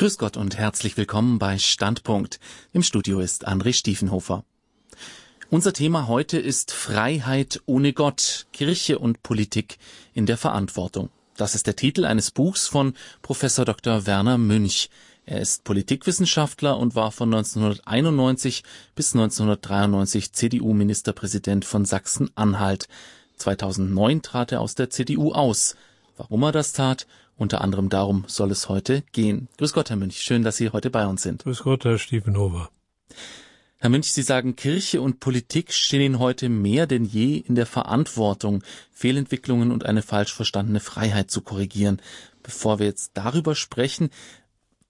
Grüß Gott und herzlich willkommen bei Standpunkt. Im Studio ist André Stiefenhofer. Unser Thema heute ist Freiheit ohne Gott, Kirche und Politik in der Verantwortung. Das ist der Titel eines Buchs von Professor Dr. Werner Münch. Er ist Politikwissenschaftler und war von 1991 bis 1993 CDU-Ministerpräsident von Sachsen-Anhalt. 2009 trat er aus der CDU aus. Warum er das tat unter anderem darum soll es heute gehen. Grüß Gott, Herr Münch. Schön, dass Sie heute bei uns sind. Grüß Gott, Herr Stiefenhofer. Herr Münch, Sie sagen, Kirche und Politik stehen Ihnen heute mehr denn je in der Verantwortung, Fehlentwicklungen und eine falsch verstandene Freiheit zu korrigieren. Bevor wir jetzt darüber sprechen,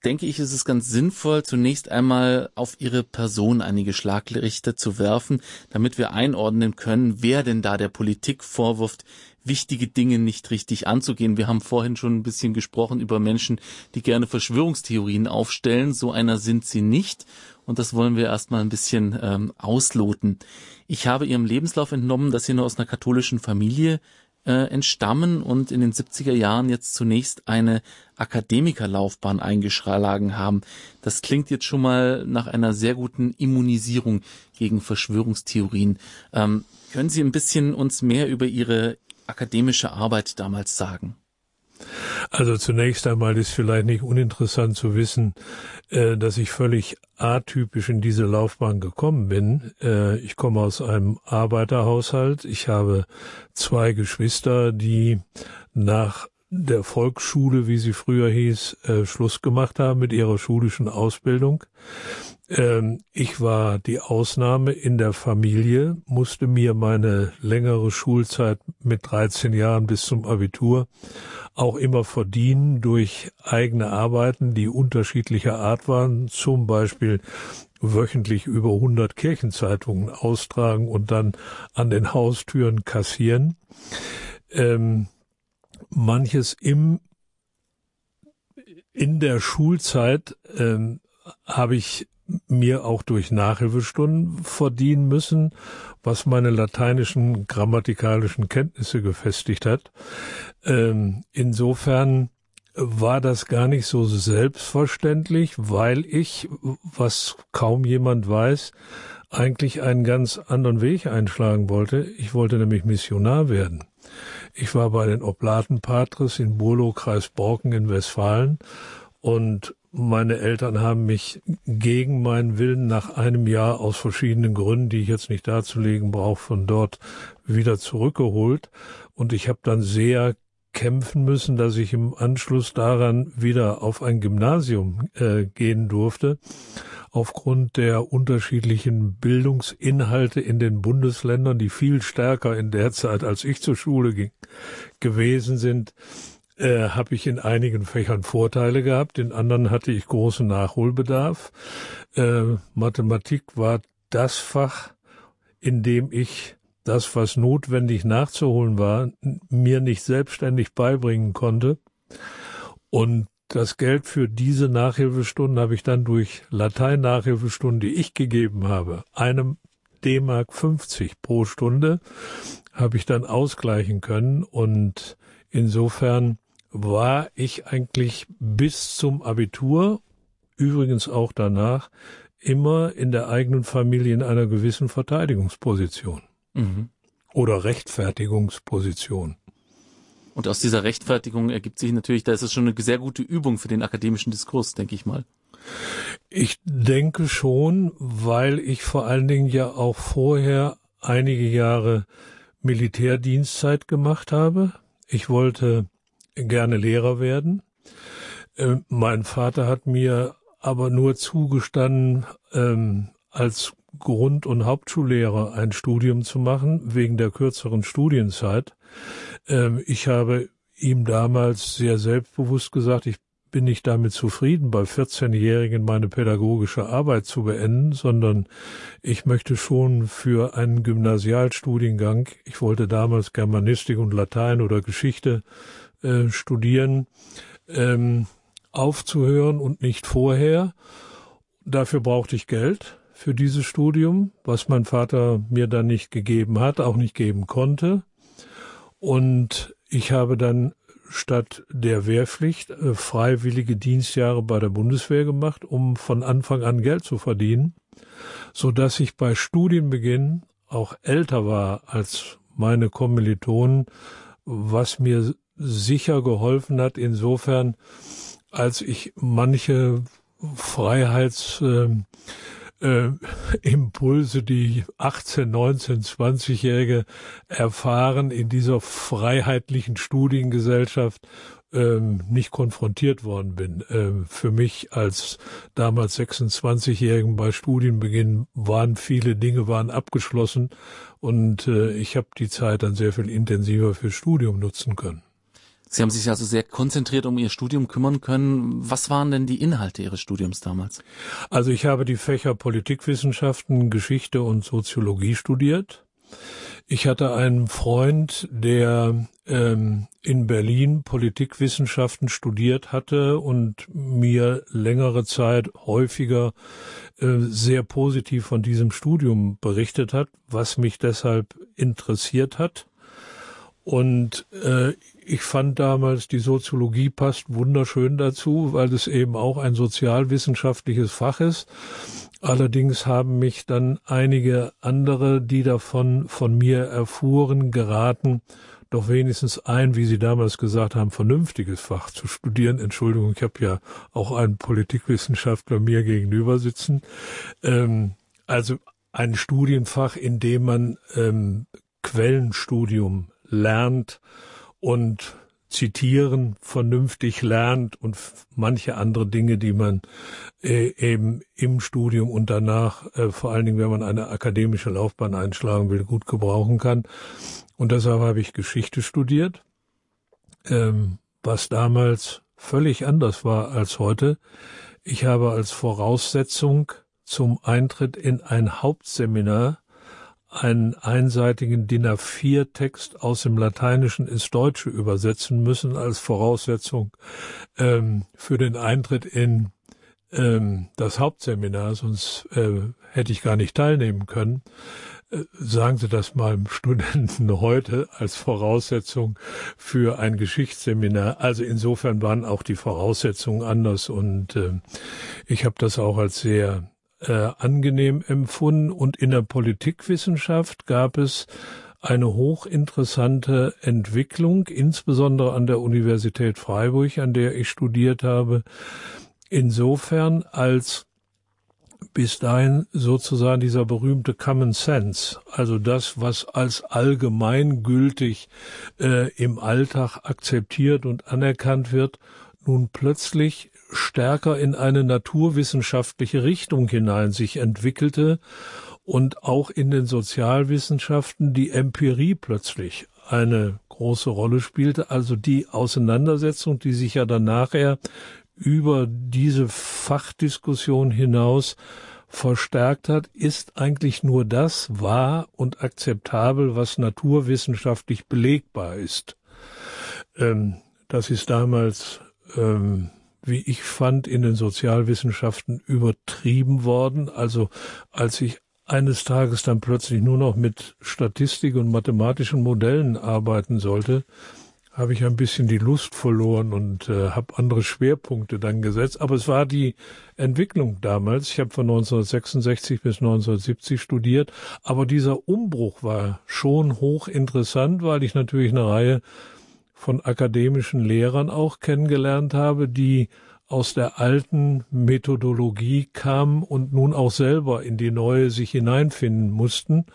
denke ich, ist es ganz sinnvoll, zunächst einmal auf Ihre Person einige Schlaglichter zu werfen, damit wir einordnen können, wer denn da der Politik vorwirft, wichtige Dinge nicht richtig anzugehen. Wir haben vorhin schon ein bisschen gesprochen über Menschen, die gerne Verschwörungstheorien aufstellen. So einer sind sie nicht. Und das wollen wir erstmal ein bisschen ähm, ausloten. Ich habe Ihrem Lebenslauf entnommen, dass Sie nur aus einer katholischen Familie äh, entstammen und in den 70er Jahren jetzt zunächst eine Akademikerlaufbahn eingeschlagen haben. Das klingt jetzt schon mal nach einer sehr guten Immunisierung gegen Verschwörungstheorien. Ähm, können Sie ein bisschen uns mehr über Ihre akademische Arbeit damals sagen? Also zunächst einmal ist vielleicht nicht uninteressant zu wissen, äh, dass ich völlig atypisch in diese Laufbahn gekommen bin. Äh, ich komme aus einem Arbeiterhaushalt. Ich habe zwei Geschwister, die nach der Volksschule, wie sie früher hieß, äh, Schluss gemacht haben mit ihrer schulischen Ausbildung. Ähm, ich war die Ausnahme in der Familie, musste mir meine längere Schulzeit mit 13 Jahren bis zum Abitur auch immer verdienen durch eigene Arbeiten, die unterschiedlicher Art waren, zum Beispiel wöchentlich über 100 Kirchenzeitungen austragen und dann an den Haustüren kassieren. Ähm, manches im in der Schulzeit ähm, habe ich mir auch durch Nachhilfestunden verdienen müssen, was meine lateinischen grammatikalischen Kenntnisse gefestigt hat. Ähm, insofern war das gar nicht so selbstverständlich, weil ich, was kaum jemand weiß, eigentlich einen ganz anderen Weg einschlagen wollte. Ich wollte nämlich Missionar werden. Ich war bei den Oblatenpatres in Burlo, Kreis Borken in Westfalen und meine Eltern haben mich gegen meinen Willen nach einem Jahr aus verschiedenen Gründen, die ich jetzt nicht darzulegen brauche, von dort wieder zurückgeholt. Und ich habe dann sehr kämpfen müssen, dass ich im Anschluss daran wieder auf ein Gymnasium äh, gehen durfte. Aufgrund der unterschiedlichen Bildungsinhalte in den Bundesländern, die viel stärker in der Zeit, als ich zur Schule ging, gewesen sind, äh, habe ich in einigen Fächern Vorteile gehabt, in anderen hatte ich großen Nachholbedarf. Äh, Mathematik war das Fach, in dem ich das, was notwendig nachzuholen war, mir nicht selbstständig beibringen konnte. Und das Geld für diese Nachhilfestunden habe ich dann durch Latein-Nachhilfestunden, die ich gegeben habe, einem D-Mark 50 pro Stunde, habe ich dann ausgleichen können. Und insofern war ich eigentlich bis zum Abitur, übrigens auch danach, immer in der eigenen Familie in einer gewissen Verteidigungsposition mhm. oder Rechtfertigungsposition. Und aus dieser Rechtfertigung ergibt sich natürlich, da ist es schon eine sehr gute Übung für den akademischen Diskurs, denke ich mal. Ich denke schon, weil ich vor allen Dingen ja auch vorher einige Jahre Militärdienstzeit gemacht habe. Ich wollte gerne Lehrer werden. Äh, mein Vater hat mir aber nur zugestanden, ähm, als Grund- und Hauptschullehrer ein Studium zu machen, wegen der kürzeren Studienzeit. Ähm, ich habe ihm damals sehr selbstbewusst gesagt, ich bin nicht damit zufrieden, bei 14-Jährigen meine pädagogische Arbeit zu beenden, sondern ich möchte schon für einen Gymnasialstudiengang, ich wollte damals Germanistik und Latein oder Geschichte äh, studieren, ähm, aufzuhören und nicht vorher. Dafür brauchte ich Geld für dieses Studium, was mein Vater mir dann nicht gegeben hat, auch nicht geben konnte. Und ich habe dann statt der Wehrpflicht äh, freiwillige Dienstjahre bei der Bundeswehr gemacht, um von Anfang an Geld zu verdienen, so dass ich bei Studienbeginn auch älter war als meine Kommilitonen, was mir sicher geholfen hat, insofern, als ich manche Freiheits äh, äh, Impulse, die 18, 19, 20-Jährige erfahren in dieser freiheitlichen Studiengesellschaft, ähm, nicht konfrontiert worden bin. Ähm, für mich als damals 26-Jährigen bei Studienbeginn waren viele Dinge waren abgeschlossen und äh, ich habe die Zeit dann sehr viel intensiver fürs Studium nutzen können. Sie haben sich also sehr konzentriert um Ihr Studium kümmern können. Was waren denn die Inhalte Ihres Studiums damals? Also ich habe die Fächer Politikwissenschaften, Geschichte und Soziologie studiert. Ich hatte einen Freund, der ähm, in Berlin Politikwissenschaften studiert hatte und mir längere Zeit häufiger äh, sehr positiv von diesem Studium berichtet hat, was mich deshalb interessiert hat. Und äh, ich fand damals, die Soziologie passt wunderschön dazu, weil es eben auch ein sozialwissenschaftliches Fach ist. Allerdings haben mich dann einige andere, die davon von mir erfuhren, geraten, doch wenigstens ein, wie Sie damals gesagt haben, vernünftiges Fach zu studieren. Entschuldigung, ich habe ja auch einen Politikwissenschaftler mir gegenüber sitzen. Ähm, also ein Studienfach, in dem man ähm, Quellenstudium lernt, und zitieren vernünftig lernt und manche andere Dinge, die man äh, eben im Studium und danach, äh, vor allen Dingen, wenn man eine akademische Laufbahn einschlagen will, gut gebrauchen kann. Und deshalb habe ich Geschichte studiert, ähm, was damals völlig anders war als heute. Ich habe als Voraussetzung zum Eintritt in ein Hauptseminar einen einseitigen DIN A4-Text aus dem Lateinischen ins Deutsche übersetzen müssen als Voraussetzung ähm, für den Eintritt in ähm, das Hauptseminar, sonst äh, hätte ich gar nicht teilnehmen können. Äh, sagen Sie das mal dem Studenten heute als Voraussetzung für ein Geschichtsseminar. Also insofern waren auch die Voraussetzungen anders und äh, ich habe das auch als sehr äh, angenehm empfunden. Und in der Politikwissenschaft gab es eine hochinteressante Entwicklung, insbesondere an der Universität Freiburg, an der ich studiert habe, insofern als bis dahin sozusagen dieser berühmte Common Sense, also das, was als allgemeingültig äh, im Alltag akzeptiert und anerkannt wird, nun plötzlich stärker in eine naturwissenschaftliche Richtung hinein sich entwickelte und auch in den Sozialwissenschaften die Empirie plötzlich eine große Rolle spielte, also die Auseinandersetzung, die sich ja dann nachher über diese Fachdiskussion hinaus verstärkt hat, ist eigentlich nur das wahr und akzeptabel, was naturwissenschaftlich belegbar ist. Ähm, das ist damals ähm, wie ich fand, in den Sozialwissenschaften übertrieben worden. Also als ich eines Tages dann plötzlich nur noch mit Statistik und mathematischen Modellen arbeiten sollte, habe ich ein bisschen die Lust verloren und äh, habe andere Schwerpunkte dann gesetzt. Aber es war die Entwicklung damals. Ich habe von 1966 bis 1970 studiert. Aber dieser Umbruch war schon hochinteressant, weil ich natürlich eine Reihe von akademischen Lehrern auch kennengelernt habe, die aus der alten Methodologie kamen und nun auch selber in die neue sich hineinfinden mussten.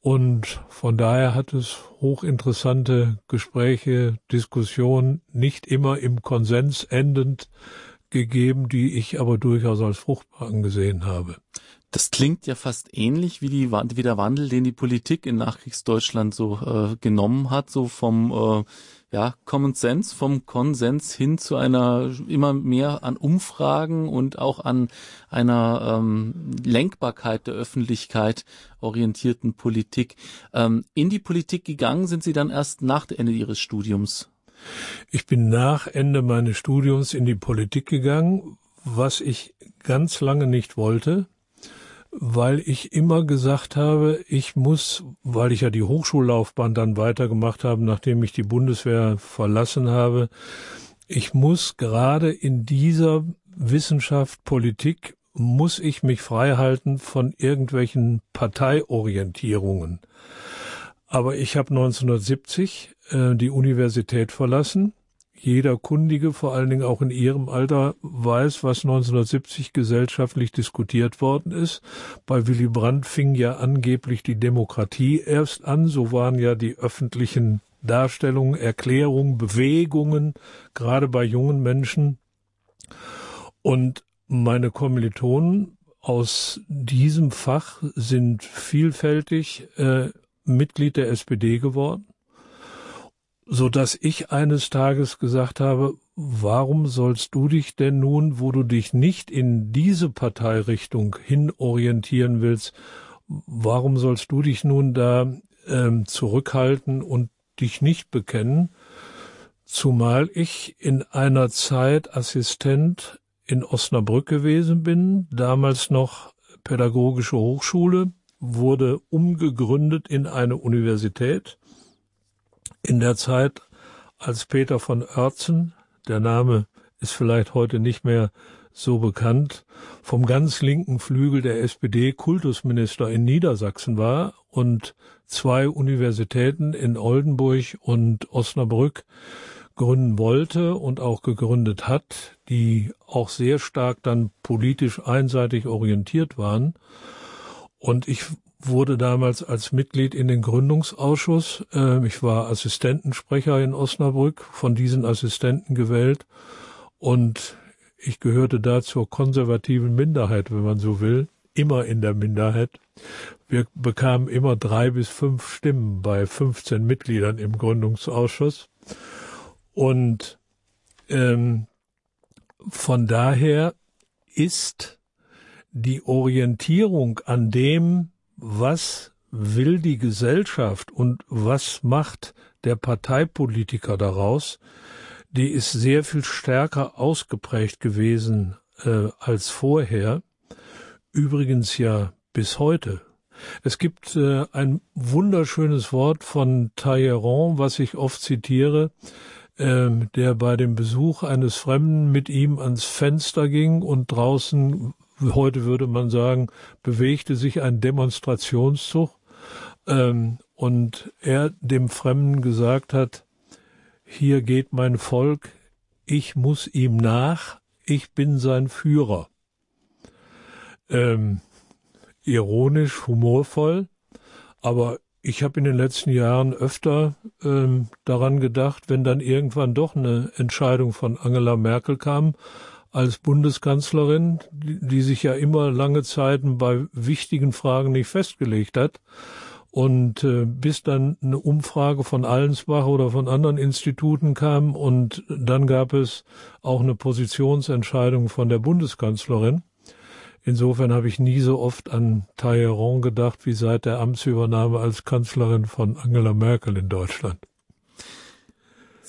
Und von daher hat es hochinteressante Gespräche, Diskussionen, nicht immer im Konsens endend gegeben, die ich aber durchaus als fruchtbar angesehen habe. Das klingt ja fast ähnlich wie, die, wie der Wandel, den die Politik in Nachkriegsdeutschland so äh, genommen hat, so vom äh, ja, Common Sense, vom Konsens hin zu einer immer mehr an Umfragen und auch an einer ähm, Lenkbarkeit der Öffentlichkeit orientierten Politik. Ähm, in die Politik gegangen sind Sie dann erst nach Ende Ihres Studiums. Ich bin nach Ende meines Studiums in die Politik gegangen, was ich ganz lange nicht wollte weil ich immer gesagt habe, ich muss, weil ich ja die Hochschullaufbahn dann weitergemacht habe, nachdem ich die Bundeswehr verlassen habe, ich muss gerade in dieser Wissenschaft, Politik, muss ich mich frei halten von irgendwelchen Parteiorientierungen. Aber ich habe 1970 äh, die Universität verlassen jeder Kundige, vor allen Dingen auch in Ihrem Alter, weiß, was 1970 gesellschaftlich diskutiert worden ist. Bei Willy Brandt fing ja angeblich die Demokratie erst an. So waren ja die öffentlichen Darstellungen, Erklärungen, Bewegungen, gerade bei jungen Menschen. Und meine Kommilitonen aus diesem Fach sind vielfältig äh, Mitglied der SPD geworden so dass ich eines Tages gesagt habe, warum sollst du dich denn nun, wo du dich nicht in diese Parteirichtung hin orientieren willst, warum sollst du dich nun da ähm, zurückhalten und dich nicht bekennen? Zumal ich in einer Zeit Assistent in Osnabrück gewesen bin, damals noch pädagogische Hochschule, wurde umgegründet in eine Universität in der Zeit, als Peter von Oertzen, der Name ist vielleicht heute nicht mehr so bekannt, vom ganz linken Flügel der SPD Kultusminister in Niedersachsen war und zwei Universitäten in Oldenburg und Osnabrück gründen wollte und auch gegründet hat, die auch sehr stark dann politisch einseitig orientiert waren. Und ich wurde damals als Mitglied in den Gründungsausschuss. Ähm, ich war Assistentensprecher in Osnabrück, von diesen Assistenten gewählt. Und ich gehörte da zur konservativen Minderheit, wenn man so will, immer in der Minderheit. Wir bekamen immer drei bis fünf Stimmen bei 15 Mitgliedern im Gründungsausschuss. Und ähm, von daher ist die Orientierung an dem, was will die Gesellschaft und was macht der Parteipolitiker daraus, die ist sehr viel stärker ausgeprägt gewesen äh, als vorher. Übrigens ja bis heute. Es gibt äh, ein wunderschönes Wort von Talleyrand, was ich oft zitiere, äh, der bei dem Besuch eines Fremden mit ihm ans Fenster ging und draußen heute würde man sagen, bewegte sich ein Demonstrationszug ähm, und er dem Fremden gesagt hat, hier geht mein Volk, ich muss ihm nach, ich bin sein Führer. Ähm, ironisch, humorvoll, aber ich habe in den letzten Jahren öfter ähm, daran gedacht, wenn dann irgendwann doch eine Entscheidung von Angela Merkel kam, als Bundeskanzlerin, die, sich ja immer lange Zeiten bei wichtigen Fragen nicht festgelegt hat. Und äh, bis dann eine Umfrage von Allensbach oder von anderen Instituten kam und dann gab es auch eine Positionsentscheidung von der Bundeskanzlerin. Insofern habe ich nie so oft an Talleyrand gedacht wie seit der Amtsübernahme als Kanzlerin von Angela Merkel in Deutschland.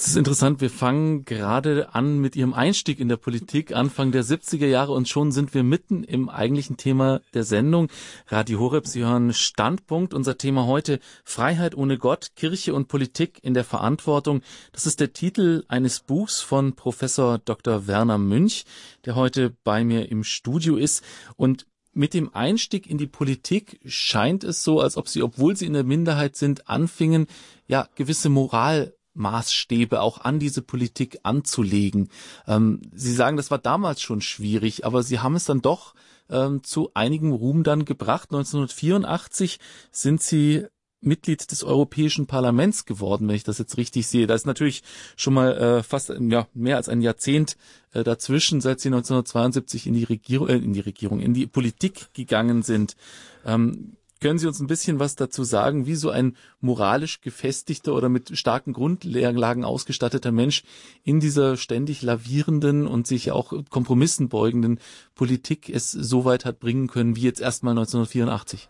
Es ist interessant, wir fangen gerade an mit Ihrem Einstieg in der Politik, Anfang der 70er Jahre und schon sind wir mitten im eigentlichen Thema der Sendung. Radio Horeb, Sie hören Standpunkt. Unser Thema heute Freiheit ohne Gott, Kirche und Politik in der Verantwortung. Das ist der Titel eines Buchs von Professor Dr. Werner Münch, der heute bei mir im Studio ist und mit dem Einstieg in die Politik scheint es so, als ob sie, obwohl sie in der Minderheit sind, anfingen, ja, gewisse Moral Maßstäbe auch an diese Politik anzulegen. Ähm, Sie sagen, das war damals schon schwierig, aber Sie haben es dann doch ähm, zu einigem Ruhm dann gebracht. 1984 sind Sie Mitglied des Europäischen Parlaments geworden, wenn ich das jetzt richtig sehe. Da ist natürlich schon mal äh, fast ja, mehr als ein Jahrzehnt äh, dazwischen, seit Sie 1972 in die Regierung, äh, in die Regierung, in die Politik gegangen sind. Ähm, können Sie uns ein bisschen was dazu sagen, wie so ein moralisch gefestigter oder mit starken Grundlagen ausgestatteter Mensch in dieser ständig lavierenden und sich auch Kompromissen beugenden Politik es so weit hat bringen können wie jetzt erstmal 1984?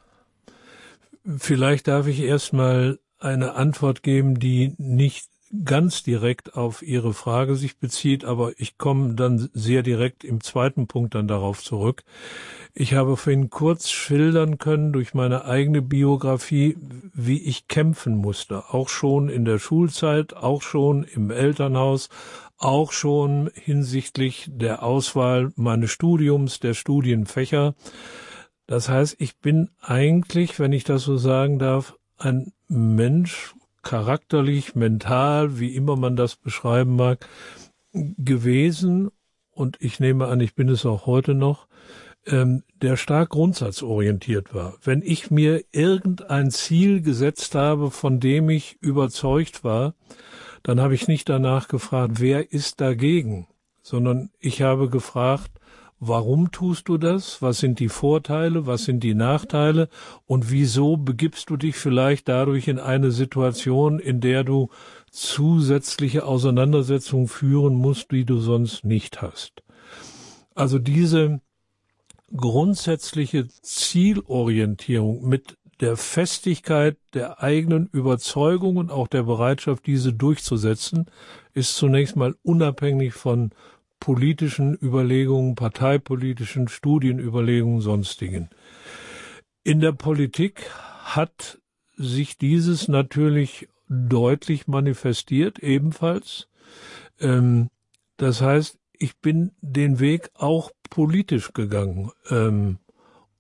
Vielleicht darf ich erstmal eine Antwort geben, die nicht ganz direkt auf Ihre Frage sich bezieht, aber ich komme dann sehr direkt im zweiten Punkt dann darauf zurück. Ich habe vorhin kurz schildern können durch meine eigene Biografie, wie ich kämpfen musste, auch schon in der Schulzeit, auch schon im Elternhaus, auch schon hinsichtlich der Auswahl meines Studiums, der Studienfächer. Das heißt, ich bin eigentlich, wenn ich das so sagen darf, ein Mensch, charakterlich, mental, wie immer man das beschreiben mag, gewesen, und ich nehme an, ich bin es auch heute noch, ähm, der stark grundsatzorientiert war. Wenn ich mir irgendein Ziel gesetzt habe, von dem ich überzeugt war, dann habe ich nicht danach gefragt, wer ist dagegen, sondern ich habe gefragt, Warum tust du das? Was sind die Vorteile? Was sind die Nachteile? Und wieso begibst du dich vielleicht dadurch in eine Situation, in der du zusätzliche Auseinandersetzungen führen musst, die du sonst nicht hast? Also diese grundsätzliche Zielorientierung mit der Festigkeit der eigenen Überzeugung und auch der Bereitschaft, diese durchzusetzen, ist zunächst mal unabhängig von politischen Überlegungen, parteipolitischen Studienüberlegungen, sonstigen. In der Politik hat sich dieses natürlich deutlich manifestiert, ebenfalls. Ähm, das heißt, ich bin den Weg auch politisch gegangen, ähm,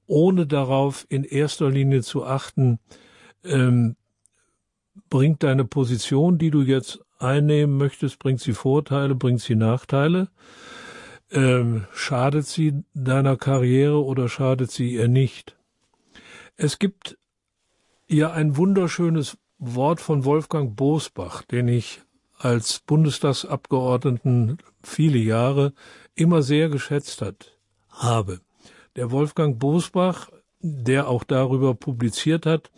ohne darauf in erster Linie zu achten, ähm, bringt deine Position, die du jetzt einnehmen möchtest, bringt sie Vorteile, bringt sie Nachteile? Ähm, schadet sie deiner Karriere oder schadet sie ihr nicht? Es gibt ja ein wunderschönes Wort von Wolfgang Bosbach, den ich als Bundestagsabgeordneten viele Jahre immer sehr geschätzt hat, habe. Der Wolfgang Bosbach, der auch darüber publiziert hat,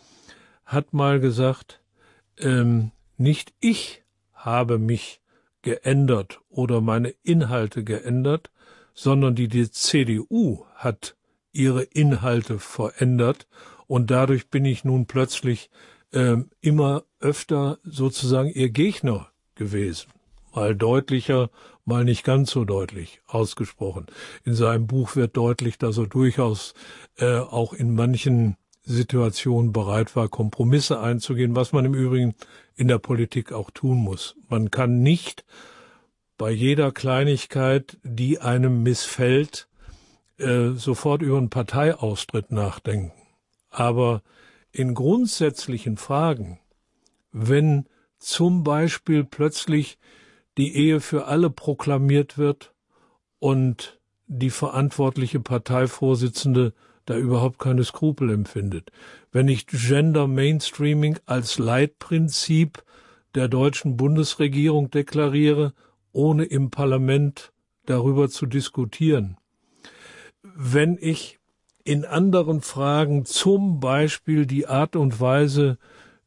hat mal gesagt, ähm, nicht ich habe mich geändert oder meine Inhalte geändert, sondern die, die CDU hat ihre Inhalte verändert und dadurch bin ich nun plötzlich äh, immer öfter sozusagen ihr Gegner gewesen. Mal deutlicher, mal nicht ganz so deutlich ausgesprochen. In seinem Buch wird deutlich, dass er durchaus äh, auch in manchen Situation bereit war, Kompromisse einzugehen, was man im Übrigen in der Politik auch tun muss. Man kann nicht bei jeder Kleinigkeit, die einem missfällt, äh, sofort über einen Parteiaustritt nachdenken. Aber in grundsätzlichen Fragen, wenn zum Beispiel plötzlich die Ehe für alle proklamiert wird und die verantwortliche Parteivorsitzende da überhaupt keine Skrupel empfindet. Wenn ich Gender Mainstreaming als Leitprinzip der deutschen Bundesregierung deklariere, ohne im Parlament darüber zu diskutieren. Wenn ich in anderen Fragen zum Beispiel die Art und Weise,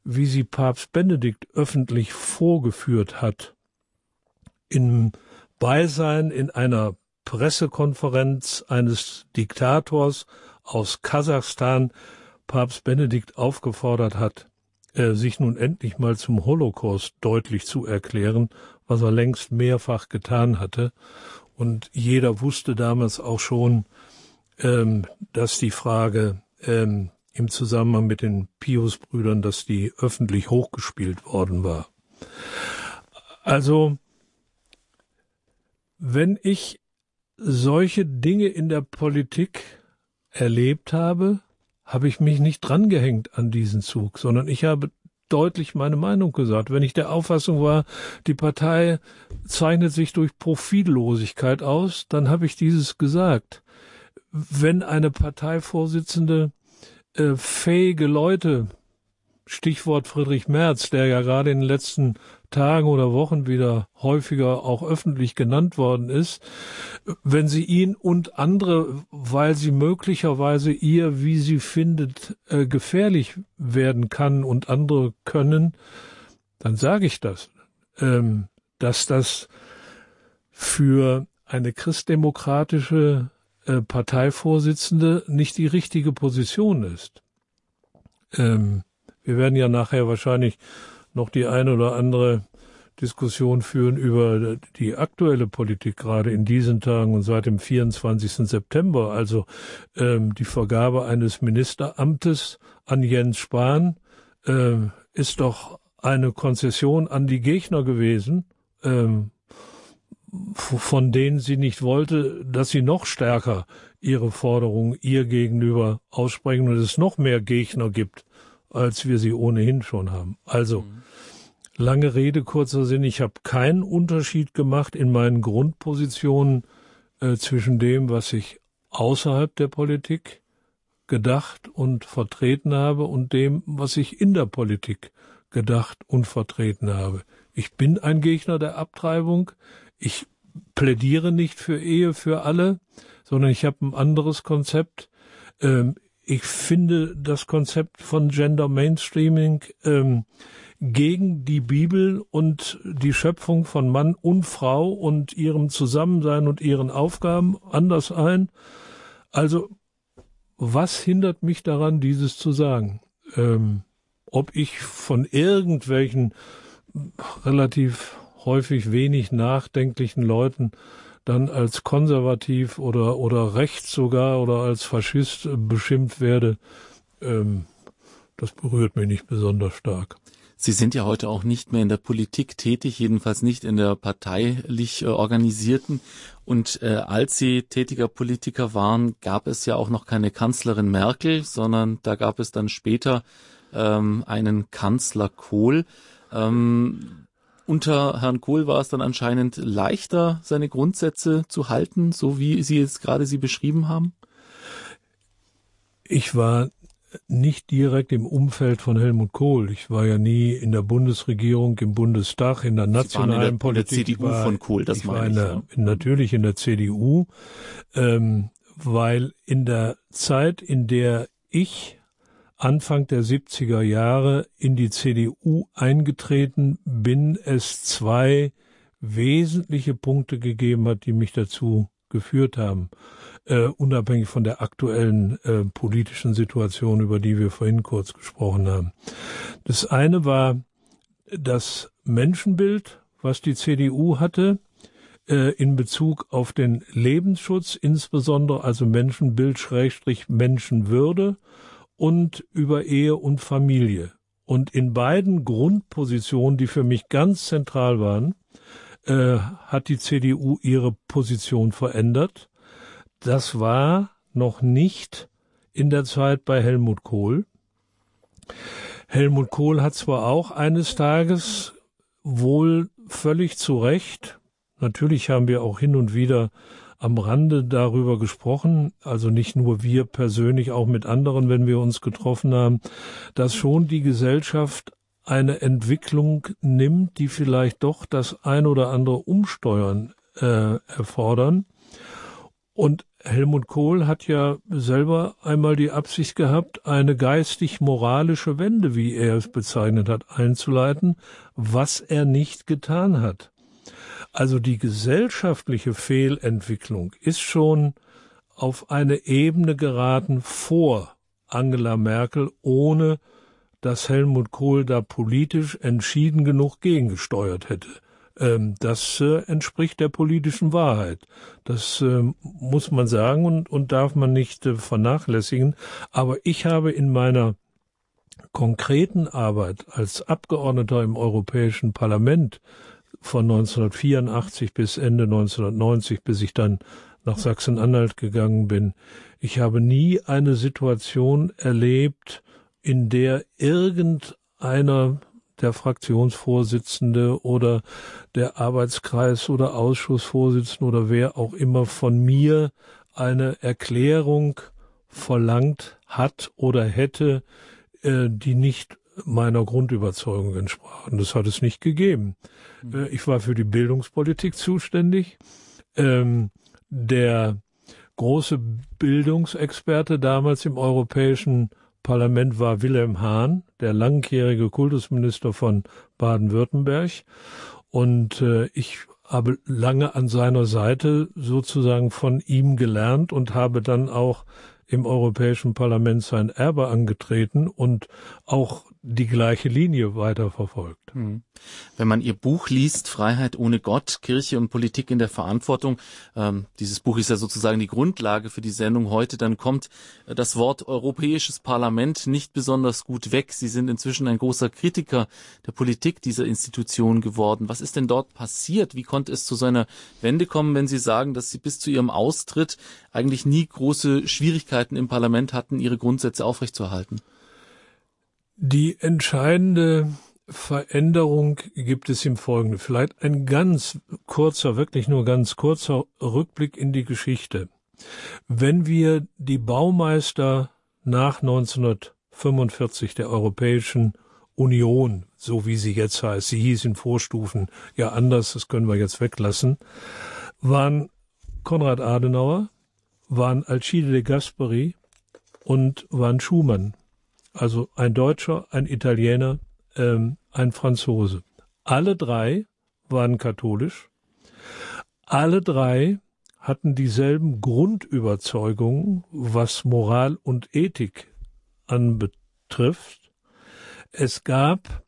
wie sie Papst Benedikt öffentlich vorgeführt hat, im Beisein in einer Pressekonferenz eines Diktators aus Kasachstan Papst Benedikt aufgefordert hat, äh, sich nun endlich mal zum Holocaust deutlich zu erklären, was er längst mehrfach getan hatte. Und jeder wusste damals auch schon, ähm, dass die Frage ähm, im Zusammenhang mit den Pius-Brüdern, dass die öffentlich hochgespielt worden war. Also, wenn ich solche Dinge in der Politik erlebt habe, habe ich mich nicht drangehängt an diesen Zug, sondern ich habe deutlich meine Meinung gesagt. Wenn ich der Auffassung war, die Partei zeichnet sich durch Profillosigkeit aus, dann habe ich dieses gesagt. Wenn eine Parteivorsitzende äh, fähige Leute, Stichwort Friedrich Merz, der ja gerade in den letzten Tagen oder Wochen wieder häufiger auch öffentlich genannt worden ist, wenn sie ihn und andere, weil sie möglicherweise ihr, wie sie findet, äh, gefährlich werden kann und andere können, dann sage ich das, ähm, dass das für eine christdemokratische äh, Parteivorsitzende nicht die richtige Position ist. Ähm, wir werden ja nachher wahrscheinlich noch die eine oder andere Diskussion führen über die aktuelle Politik gerade in diesen Tagen und seit dem 24. September, also ähm, die Vergabe eines Ministeramtes an Jens Spahn, äh, ist doch eine Konzession an die Gegner gewesen, ähm, von denen sie nicht wollte, dass sie noch stärker ihre Forderungen ihr gegenüber aussprechen und es noch mehr Gegner gibt, als wir sie ohnehin schon haben. Also, mhm. lange Rede, kurzer Sinn, ich habe keinen Unterschied gemacht in meinen Grundpositionen äh, zwischen dem, was ich außerhalb der Politik gedacht und vertreten habe und dem, was ich in der Politik gedacht und vertreten habe. Ich bin ein Gegner der Abtreibung. Ich plädiere nicht für Ehe für alle, sondern ich habe ein anderes Konzept. Ähm, ich finde das Konzept von Gender Mainstreaming ähm, gegen die Bibel und die Schöpfung von Mann und Frau und ihrem Zusammensein und ihren Aufgaben anders ein. Also was hindert mich daran, dieses zu sagen? Ähm, ob ich von irgendwelchen relativ häufig wenig nachdenklichen Leuten dann als konservativ oder, oder rechts sogar oder als Faschist beschimpft werde, ähm, das berührt mich nicht besonders stark. Sie sind ja heute auch nicht mehr in der Politik tätig, jedenfalls nicht in der parteilich äh, organisierten. Und äh, als Sie tätiger Politiker waren, gab es ja auch noch keine Kanzlerin Merkel, sondern da gab es dann später ähm, einen Kanzler Kohl. Ähm, unter Herrn Kohl war es dann anscheinend leichter, seine Grundsätze zu halten, so wie Sie jetzt gerade sie beschrieben haben? Ich war nicht direkt im Umfeld von Helmut Kohl. Ich war ja nie in der Bundesregierung, im Bundestag, in der nationalen in der, Politik. In der CDU war, von Kohl, das ich meine war ich. Der, ja. Natürlich in der CDU, ähm, weil in der Zeit, in der ich Anfang der 70er Jahre in die CDU eingetreten bin, es zwei wesentliche Punkte gegeben hat, die mich dazu geführt haben, äh, unabhängig von der aktuellen äh, politischen Situation, über die wir vorhin kurz gesprochen haben. Das eine war das Menschenbild, was die CDU hatte, äh, in Bezug auf den Lebensschutz, insbesondere also Menschenbild Schrägstrich Menschenwürde und über Ehe und Familie. Und in beiden Grundpositionen, die für mich ganz zentral waren, äh, hat die CDU ihre Position verändert. Das war noch nicht in der Zeit bei Helmut Kohl. Helmut Kohl hat zwar auch eines Tages wohl völlig zu Recht, natürlich haben wir auch hin und wieder am Rande darüber gesprochen, also nicht nur wir persönlich, auch mit anderen, wenn wir uns getroffen haben, dass schon die Gesellschaft eine Entwicklung nimmt, die vielleicht doch das ein oder andere Umsteuern äh, erfordern. Und Helmut Kohl hat ja selber einmal die Absicht gehabt, eine geistig-moralische Wende, wie er es bezeichnet hat, einzuleiten, was er nicht getan hat. Also die gesellschaftliche Fehlentwicklung ist schon auf eine Ebene geraten vor Angela Merkel, ohne dass Helmut Kohl da politisch entschieden genug gegengesteuert hätte. Ähm, das äh, entspricht der politischen Wahrheit. Das äh, muss man sagen und, und darf man nicht äh, vernachlässigen. Aber ich habe in meiner konkreten Arbeit als Abgeordneter im Europäischen Parlament von 1984 bis Ende 1990, bis ich dann nach Sachsen-Anhalt gegangen bin. Ich habe nie eine Situation erlebt, in der irgendeiner der Fraktionsvorsitzende oder der Arbeitskreis oder Ausschussvorsitzende oder wer auch immer von mir eine Erklärung verlangt hat oder hätte, äh, die nicht meiner Grundüberzeugung entsprachen. Das hat es nicht gegeben. Mhm. Äh, ich war für die Bildungspolitik zuständig. Ähm, der große Bildungsexperte damals im Europäischen Parlament war Wilhelm Hahn, der langjährige Kultusminister von Baden-Württemberg. Und äh, ich habe lange an seiner Seite sozusagen von ihm gelernt und habe dann auch im Europäischen Parlament sein Erbe angetreten und auch die gleiche Linie weiterverfolgt. Hm. Wenn man Ihr Buch liest, Freiheit ohne Gott, Kirche und Politik in der Verantwortung, ähm, dieses Buch ist ja sozusagen die Grundlage für die Sendung heute, dann kommt äh, das Wort Europäisches Parlament nicht besonders gut weg. Sie sind inzwischen ein großer Kritiker der Politik dieser Institution geworden. Was ist denn dort passiert? Wie konnte es zu so einer Wende kommen, wenn Sie sagen, dass Sie bis zu Ihrem Austritt eigentlich nie große Schwierigkeiten im Parlament hatten, Ihre Grundsätze aufrechtzuerhalten? Die entscheidende Veränderung gibt es im Folgenden. Vielleicht ein ganz kurzer, wirklich nur ganz kurzer Rückblick in die Geschichte. Wenn wir die Baumeister nach 1945 der Europäischen Union, so wie sie jetzt heißt, sie hieß in Vorstufen ja anders, das können wir jetzt weglassen, waren Konrad Adenauer, waren Alcide de Gasperi und waren Schumann also ein Deutscher, ein Italiener, ähm, ein Franzose. Alle drei waren katholisch. Alle drei hatten dieselben Grundüberzeugungen, was Moral und Ethik anbetrifft. Es gab,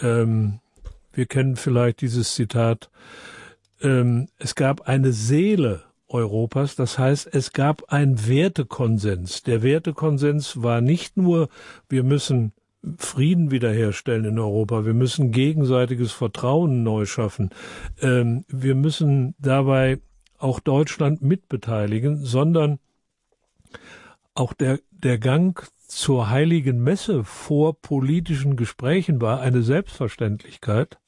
ähm, wir kennen vielleicht dieses Zitat, ähm, es gab eine Seele Europas. Das heißt, es gab einen Wertekonsens. Der Wertekonsens war nicht nur, wir müssen Frieden wiederherstellen in Europa. Wir müssen gegenseitiges Vertrauen neu schaffen. Ähm, wir müssen dabei auch Deutschland mitbeteiligen, sondern auch der, der Gang zur heiligen Messe vor politischen Gesprächen war eine Selbstverständlichkeit.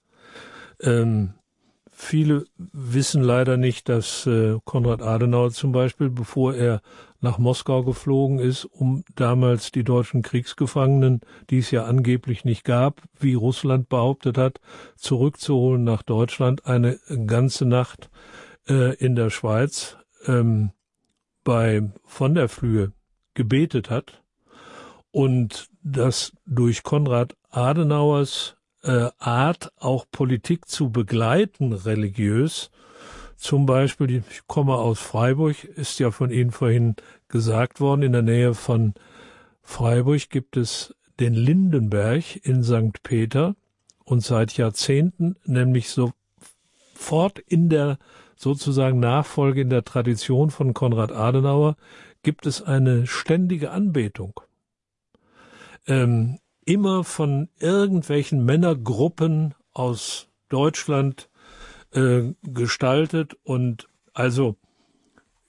Ähm, Viele wissen leider nicht, dass äh, Konrad Adenauer zum Beispiel, bevor er nach Moskau geflogen ist, um damals die deutschen Kriegsgefangenen, die es ja angeblich nicht gab, wie Russland behauptet hat, zurückzuholen nach Deutschland, eine ganze Nacht äh, in der Schweiz ähm, bei von der Flühe gebetet hat. Und das durch Konrad Adenauers äh, Art, auch Politik zu begleiten, religiös. Zum Beispiel, ich komme aus Freiburg, ist ja von Ihnen vorhin gesagt worden, in der Nähe von Freiburg gibt es den Lindenberg in St. Peter und seit Jahrzehnten, nämlich sofort in der sozusagen Nachfolge in der Tradition von Konrad Adenauer, gibt es eine ständige Anbetung. Ähm, immer von irgendwelchen Männergruppen aus Deutschland äh, gestaltet und also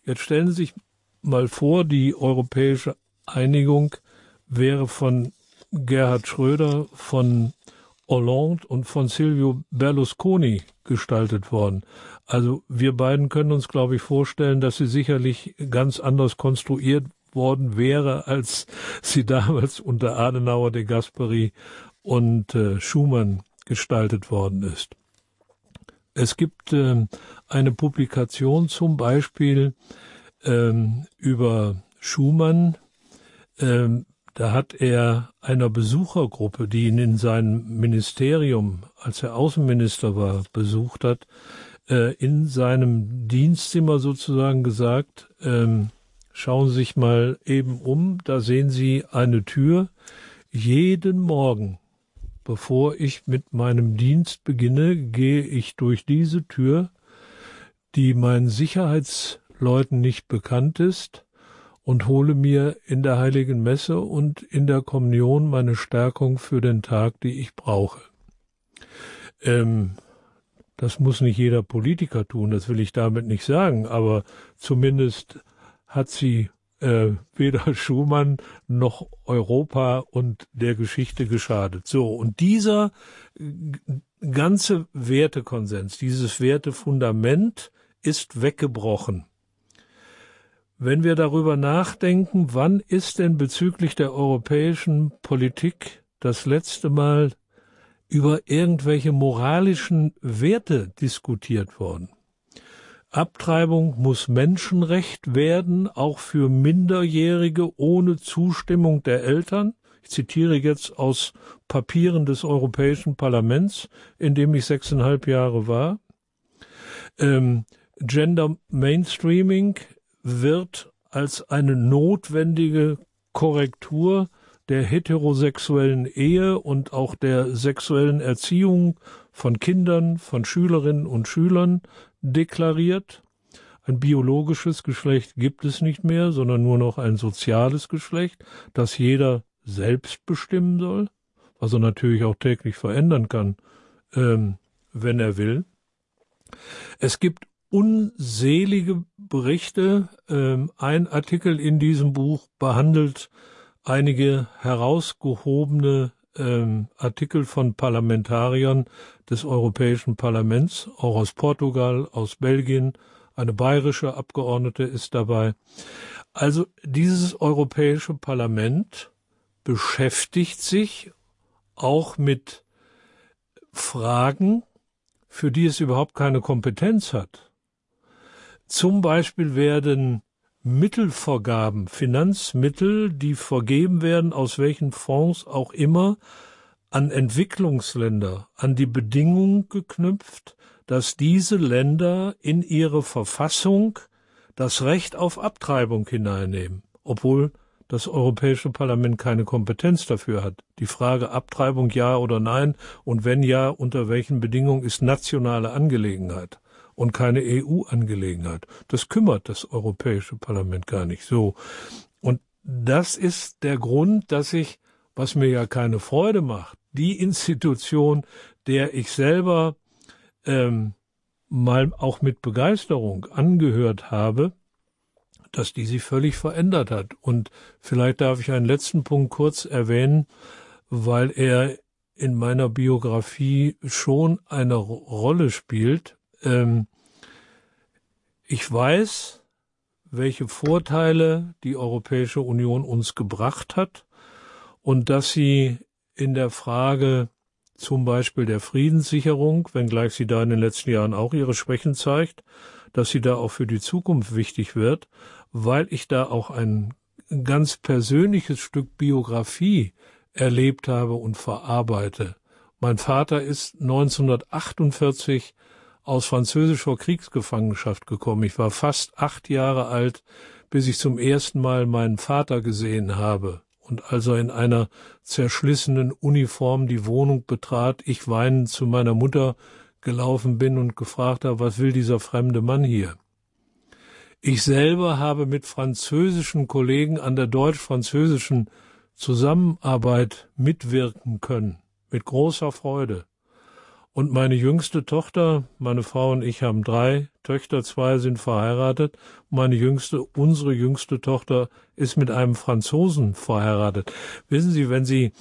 jetzt stellen Sie sich mal vor, die europäische Einigung wäre von Gerhard Schröder, von Hollande und von Silvio Berlusconi gestaltet worden. Also wir beiden können uns, glaube ich, vorstellen, dass sie sicherlich ganz anders konstruiert worden wäre, als sie damals unter Adenauer, de Gasperi und äh, Schumann gestaltet worden ist. Es gibt äh, eine Publikation zum Beispiel ähm, über Schumann. Ähm, da hat er einer Besuchergruppe, die ihn in seinem Ministerium, als er Außenminister war, besucht hat, äh, in seinem Dienstzimmer sozusagen gesagt, ähm, Schauen Sie sich mal eben um, da sehen Sie eine Tür. Jeden Morgen, bevor ich mit meinem Dienst beginne, gehe ich durch diese Tür, die meinen Sicherheitsleuten nicht bekannt ist, und hole mir in der heiligen Messe und in der Kommunion meine Stärkung für den Tag, die ich brauche. Ähm, das muss nicht jeder Politiker tun, das will ich damit nicht sagen, aber zumindest hat sie äh, weder Schumann noch Europa und der Geschichte geschadet. So, und dieser ganze Wertekonsens, dieses Wertefundament ist weggebrochen. Wenn wir darüber nachdenken, wann ist denn bezüglich der europäischen Politik das letzte Mal über irgendwelche moralischen Werte diskutiert worden? Abtreibung muss Menschenrecht werden, auch für Minderjährige ohne Zustimmung der Eltern. Ich zitiere jetzt aus Papieren des Europäischen Parlaments, in dem ich sechseinhalb Jahre war. Ähm, Gender Mainstreaming wird als eine notwendige Korrektur der heterosexuellen Ehe und auch der sexuellen Erziehung von Kindern, von Schülerinnen und Schülern deklariert. Ein biologisches Geschlecht gibt es nicht mehr, sondern nur noch ein soziales Geschlecht, das jeder selbst bestimmen soll, was er natürlich auch täglich verändern kann, ähm, wenn er will. Es gibt unselige Berichte. Ähm, ein Artikel in diesem Buch behandelt einige herausgehobene ähm, Artikel von Parlamentariern des Europäischen Parlaments, auch aus Portugal, aus Belgien, eine bayerische Abgeordnete ist dabei. Also dieses Europäische Parlament beschäftigt sich auch mit Fragen, für die es überhaupt keine Kompetenz hat. Zum Beispiel werden Mittelvergaben, Finanzmittel, die vergeben werden, aus welchen Fonds auch immer, an Entwicklungsländer, an die Bedingung geknüpft, dass diese Länder in ihre Verfassung das Recht auf Abtreibung hineinnehmen, obwohl das Europäische Parlament keine Kompetenz dafür hat. Die Frage Abtreibung ja oder nein und wenn ja, unter welchen Bedingungen ist nationale Angelegenheit und keine EU-Angelegenheit. Das kümmert das Europäische Parlament gar nicht so. Und das ist der Grund, dass ich, was mir ja keine Freude macht, die Institution, der ich selber ähm, mal auch mit Begeisterung angehört habe, dass die sich völlig verändert hat. Und vielleicht darf ich einen letzten Punkt kurz erwähnen, weil er in meiner Biografie schon eine Rolle spielt. Ähm, ich weiß, welche Vorteile die Europäische Union uns gebracht hat und dass sie in der Frage zum Beispiel der Friedenssicherung, wenngleich sie da in den letzten Jahren auch ihre Schwächen zeigt, dass sie da auch für die Zukunft wichtig wird, weil ich da auch ein ganz persönliches Stück Biografie erlebt habe und verarbeite. Mein Vater ist 1948 aus französischer Kriegsgefangenschaft gekommen. Ich war fast acht Jahre alt, bis ich zum ersten Mal meinen Vater gesehen habe und als er in einer zerschlissenen Uniform die Wohnung betrat, ich weinend zu meiner Mutter gelaufen bin und gefragt habe, was will dieser fremde Mann hier? Ich selber habe mit französischen Kollegen an der deutsch-französischen Zusammenarbeit mitwirken können, mit großer Freude. Und meine jüngste Tochter, meine Frau und ich haben drei Töchter, zwei sind verheiratet. Meine jüngste, unsere jüngste Tochter ist mit einem Franzosen verheiratet. Wissen Sie, wenn Sie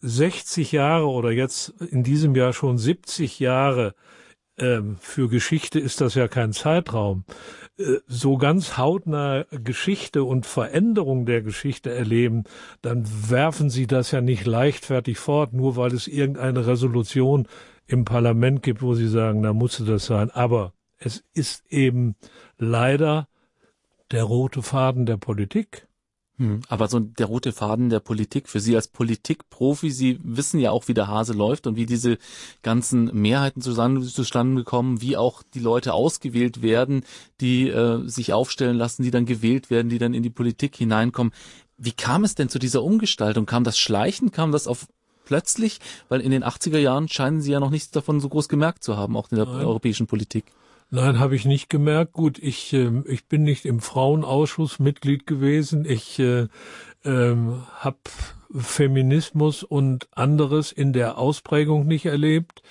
60 Jahre oder jetzt in diesem Jahr schon 70 Jahre ähm, für Geschichte ist das ja kein Zeitraum. Äh, so ganz hautnah Geschichte und Veränderung der Geschichte erleben, dann werfen Sie das ja nicht leichtfertig fort, nur weil es irgendeine Resolution im Parlament gibt, wo sie sagen, da musste das sein. Aber es ist eben leider der rote Faden der Politik. Hm, aber so der rote Faden der Politik für Sie als Politikprofi, Sie wissen ja auch, wie der Hase läuft und wie diese ganzen Mehrheiten zustande kommen, wie auch die Leute ausgewählt werden, die äh, sich aufstellen lassen, die dann gewählt werden, die dann in die Politik hineinkommen. Wie kam es denn zu dieser Umgestaltung? Kam das Schleichen? Kam das auf plötzlich? Weil in den 80er Jahren scheinen Sie ja noch nichts davon so groß gemerkt zu haben, auch in der Nein. europäischen Politik. Nein, habe ich nicht gemerkt. Gut, ich, äh, ich bin nicht im Frauenausschuss Mitglied gewesen. Ich äh, äh, habe Feminismus und anderes in der Ausprägung nicht erlebt.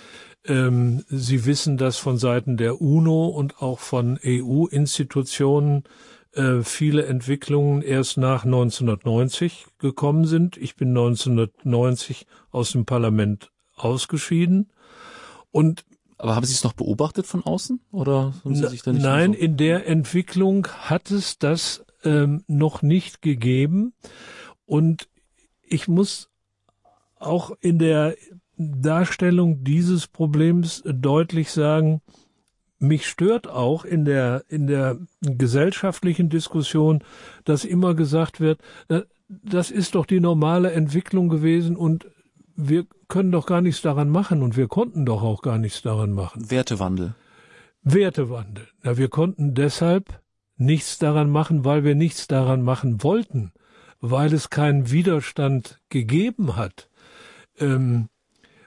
Ähm, Sie wissen, dass von Seiten der UNO und auch von EU-Institutionen äh, viele Entwicklungen erst nach 1990 gekommen sind. Ich bin 1990 aus dem Parlament ausgeschieden. Und aber haben Sie es noch beobachtet von außen oder haben Sie sich da nicht Nein, in der Entwicklung hat es das ähm, noch nicht gegeben. Und ich muss auch in der Darstellung dieses Problems deutlich sagen, mich stört auch in der, in der gesellschaftlichen Diskussion, dass immer gesagt wird, das ist doch die normale Entwicklung gewesen und wir können doch gar nichts daran machen und wir konnten doch auch gar nichts daran machen. Wertewandel. Wertewandel. Na, wir konnten deshalb nichts daran machen, weil wir nichts daran machen wollten weil es keinen Widerstand gegeben hat. Ähm,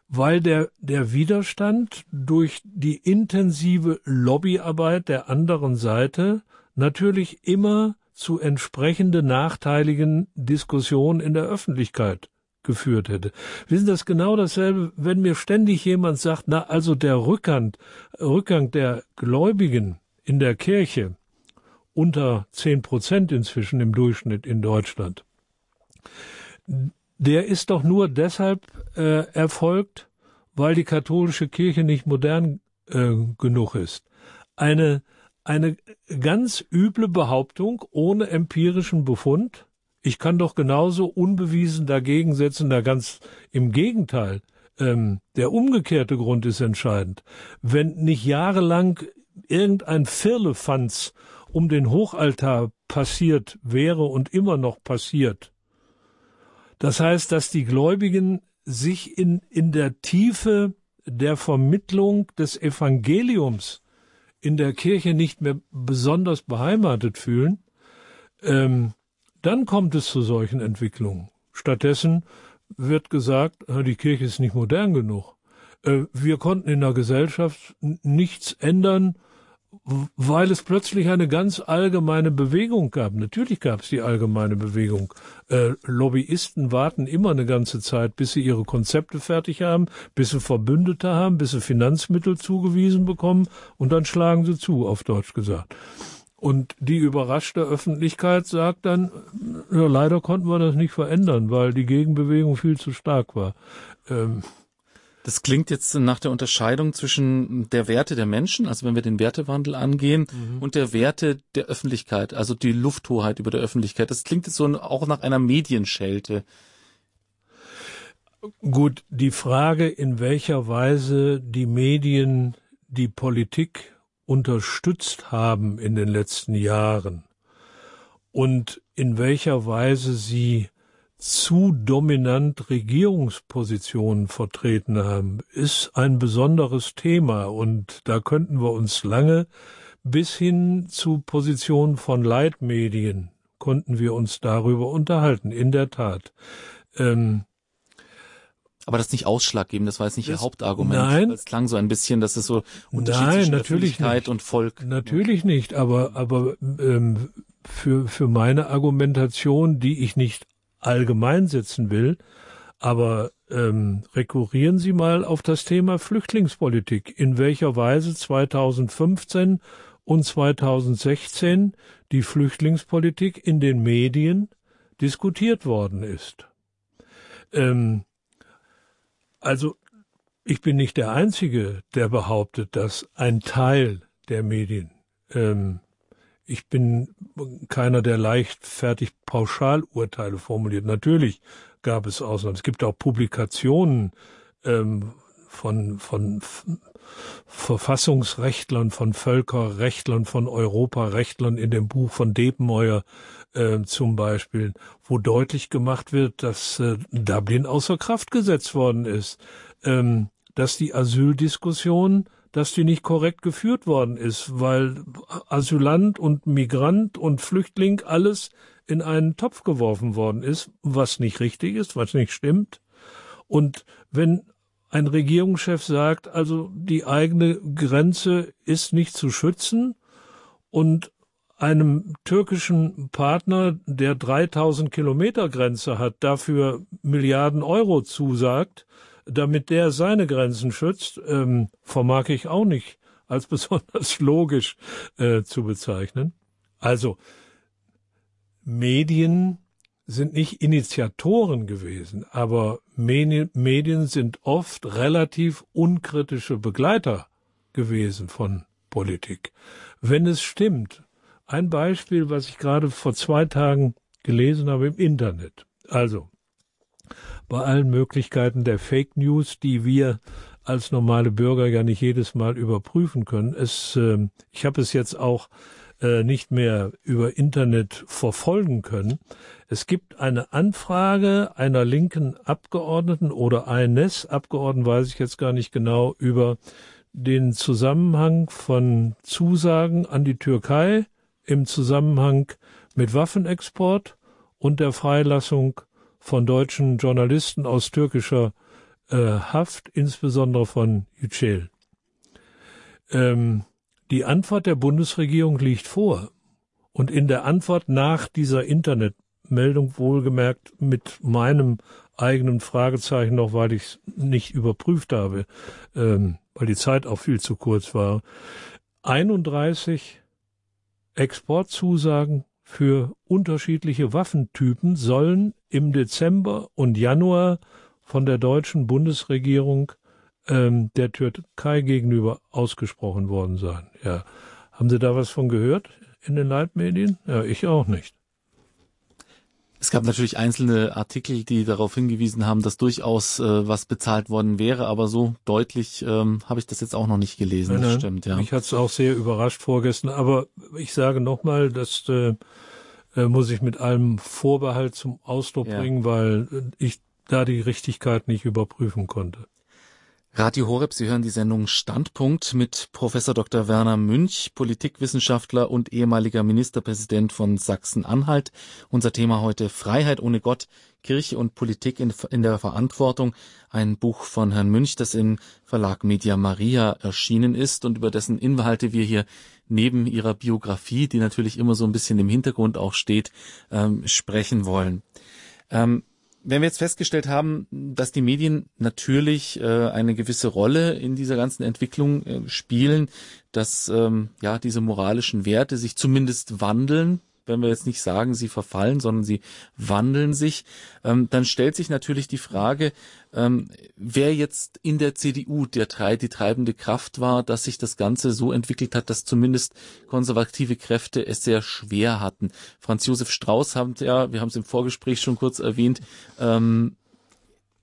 weil der, der Widerstand durch die intensive Lobbyarbeit der anderen Seite natürlich immer zu entsprechende nachteiligen Diskussionen in der Öffentlichkeit geführt hätte. Wissen das genau dasselbe, wenn mir ständig jemand sagt, na also der Rückgang, Rückgang der Gläubigen in der Kirche unter zehn Prozent inzwischen im Durchschnitt in Deutschland der ist doch nur deshalb äh, erfolgt, weil die katholische Kirche nicht modern äh, genug ist. Eine, eine ganz üble Behauptung ohne empirischen Befund. Ich kann doch genauso unbewiesen dagegen setzen, da ganz im Gegenteil. Ähm, der umgekehrte Grund ist entscheidend. Wenn nicht jahrelang irgendein Firlefanz um den Hochaltar passiert wäre und immer noch passiert, das heißt, dass die Gläubigen sich in, in der Tiefe der Vermittlung des Evangeliums in der Kirche nicht mehr besonders beheimatet fühlen, ähm, dann kommt es zu solchen Entwicklungen. Stattdessen wird gesagt, die Kirche ist nicht modern genug. Äh, wir konnten in der Gesellschaft nichts ändern, weil es plötzlich eine ganz allgemeine Bewegung gab. Natürlich gab es die allgemeine Bewegung. Äh, Lobbyisten warten immer eine ganze Zeit, bis sie ihre Konzepte fertig haben, bis sie Verbündete haben, bis sie Finanzmittel zugewiesen bekommen und dann schlagen sie zu, auf Deutsch gesagt. Und die überraschte Öffentlichkeit sagt dann, ja, leider konnten wir das nicht verändern, weil die Gegenbewegung viel zu stark war. Ähm, das klingt jetzt nach der Unterscheidung zwischen der Werte der Menschen, also wenn wir den Wertewandel angehen, mhm. und der Werte der Öffentlichkeit, also die Lufthoheit über der Öffentlichkeit. Das klingt jetzt so auch nach einer Medienschelte. Gut, die Frage, in welcher Weise die Medien die Politik unterstützt haben in den letzten Jahren und in welcher Weise sie zu dominant Regierungspositionen vertreten haben, ist ein besonderes Thema und da könnten wir uns lange bis hin zu Positionen von Leitmedien konnten wir uns darüber unterhalten, in der Tat. Ähm, aber das ist nicht ausschlaggebend, das war jetzt nicht das, Ihr Hauptargument. Nein. Es klang so ein bisschen, dass es so Unterschied nein, natürlich nicht. und Volk. Natürlich nicht, aber, aber ähm, für, für meine Argumentation, die ich nicht allgemein setzen will, aber ähm, rekurrieren Sie mal auf das Thema Flüchtlingspolitik, in welcher Weise 2015 und 2016 die Flüchtlingspolitik in den Medien diskutiert worden ist. Ähm, also ich bin nicht der Einzige, der behauptet, dass ein Teil der Medien ähm, ich bin keiner, der leichtfertig Pauschalurteile formuliert. Natürlich gab es Ausnahmen. Es gibt auch Publikationen ähm, von, von Verfassungsrechtlern, von Völkerrechtlern, von Europarechtlern in dem Buch von Depenmeuer äh, zum Beispiel, wo deutlich gemacht wird, dass äh, Dublin außer Kraft gesetzt worden ist, ähm, dass die Asyldiskussion dass die nicht korrekt geführt worden ist, weil Asylant und Migrant und Flüchtling alles in einen Topf geworfen worden ist, was nicht richtig ist, was nicht stimmt. Und wenn ein Regierungschef sagt, also die eigene Grenze ist nicht zu schützen und einem türkischen Partner, der 3000 Kilometer Grenze hat, dafür Milliarden Euro zusagt, damit der seine Grenzen schützt, ähm, vermag ich auch nicht als besonders logisch äh, zu bezeichnen. Also Medien sind nicht Initiatoren gewesen, aber Medien sind oft relativ unkritische Begleiter gewesen von Politik. Wenn es stimmt, ein Beispiel, was ich gerade vor zwei Tagen gelesen habe im Internet. Also, bei allen Möglichkeiten der Fake News, die wir als normale Bürger ja nicht jedes Mal überprüfen können. Es, äh, ich habe es jetzt auch äh, nicht mehr über Internet verfolgen können. Es gibt eine Anfrage einer linken Abgeordneten oder eines Abgeordneten, weiß ich jetzt gar nicht genau, über den Zusammenhang von Zusagen an die Türkei im Zusammenhang mit Waffenexport und der Freilassung von deutschen Journalisten aus türkischer äh, Haft, insbesondere von Yücel. Ähm, die Antwort der Bundesregierung liegt vor. Und in der Antwort nach dieser Internetmeldung wohlgemerkt mit meinem eigenen Fragezeichen noch, weil ich es nicht überprüft habe, ähm, weil die Zeit auch viel zu kurz war. 31 Exportzusagen für unterschiedliche Waffentypen sollen im Dezember und Januar von der deutschen Bundesregierung ähm, der Türkei gegenüber ausgesprochen worden sein. Ja, haben Sie da was von gehört in den Leitmedien? Ja, ich auch nicht. Es gab natürlich einzelne Artikel, die darauf hingewiesen haben, dass durchaus äh, was bezahlt worden wäre, aber so deutlich ähm, habe ich das jetzt auch noch nicht gelesen. Nein, das stimmt, ja. Mich hat es auch sehr überrascht vorgestern, aber ich sage nochmal, das äh, äh, muss ich mit allem Vorbehalt zum Ausdruck ja. bringen, weil ich da die Richtigkeit nicht überprüfen konnte. Radio Horeb, Sie hören die Sendung Standpunkt mit Professor Dr. Werner Münch, Politikwissenschaftler und ehemaliger Ministerpräsident von Sachsen-Anhalt. Unser Thema heute Freiheit ohne Gott, Kirche und Politik in, in, der Verantwortung. Ein Buch von Herrn Münch, das im Verlag Media Maria erschienen ist und über dessen Inhalte wir hier neben ihrer Biografie, die natürlich immer so ein bisschen im Hintergrund auch steht, ähm, sprechen wollen. Ähm, wenn wir jetzt festgestellt haben, dass die Medien natürlich äh, eine gewisse Rolle in dieser ganzen Entwicklung äh, spielen, dass ähm, ja diese moralischen Werte sich zumindest wandeln, wenn wir jetzt nicht sagen, sie verfallen, sondern sie wandeln sich, ähm, dann stellt sich natürlich die Frage, ähm, wer jetzt in der CDU der die treibende Kraft war, dass sich das Ganze so entwickelt hat, dass zumindest konservative Kräfte es sehr schwer hatten. Franz Josef Strauß haben ja, wir haben es im Vorgespräch schon kurz erwähnt, ähm,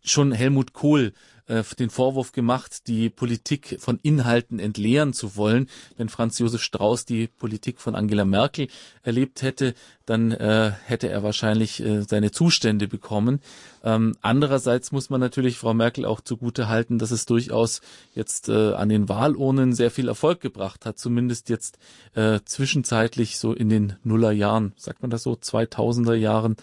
schon Helmut Kohl äh, den Vorwurf gemacht, die Politik von Inhalten entleeren zu wollen. Wenn Franz Josef Strauß die Politik von Angela Merkel erlebt hätte, dann äh, hätte er wahrscheinlich äh, seine Zustände bekommen. Ähm, andererseits muss man natürlich Frau Merkel auch zugute halten, dass es durchaus jetzt äh, an den Wahlurnen sehr viel Erfolg gebracht hat, zumindest jetzt äh, zwischenzeitlich so in den Nullerjahren, sagt man das so, 2000er Jahren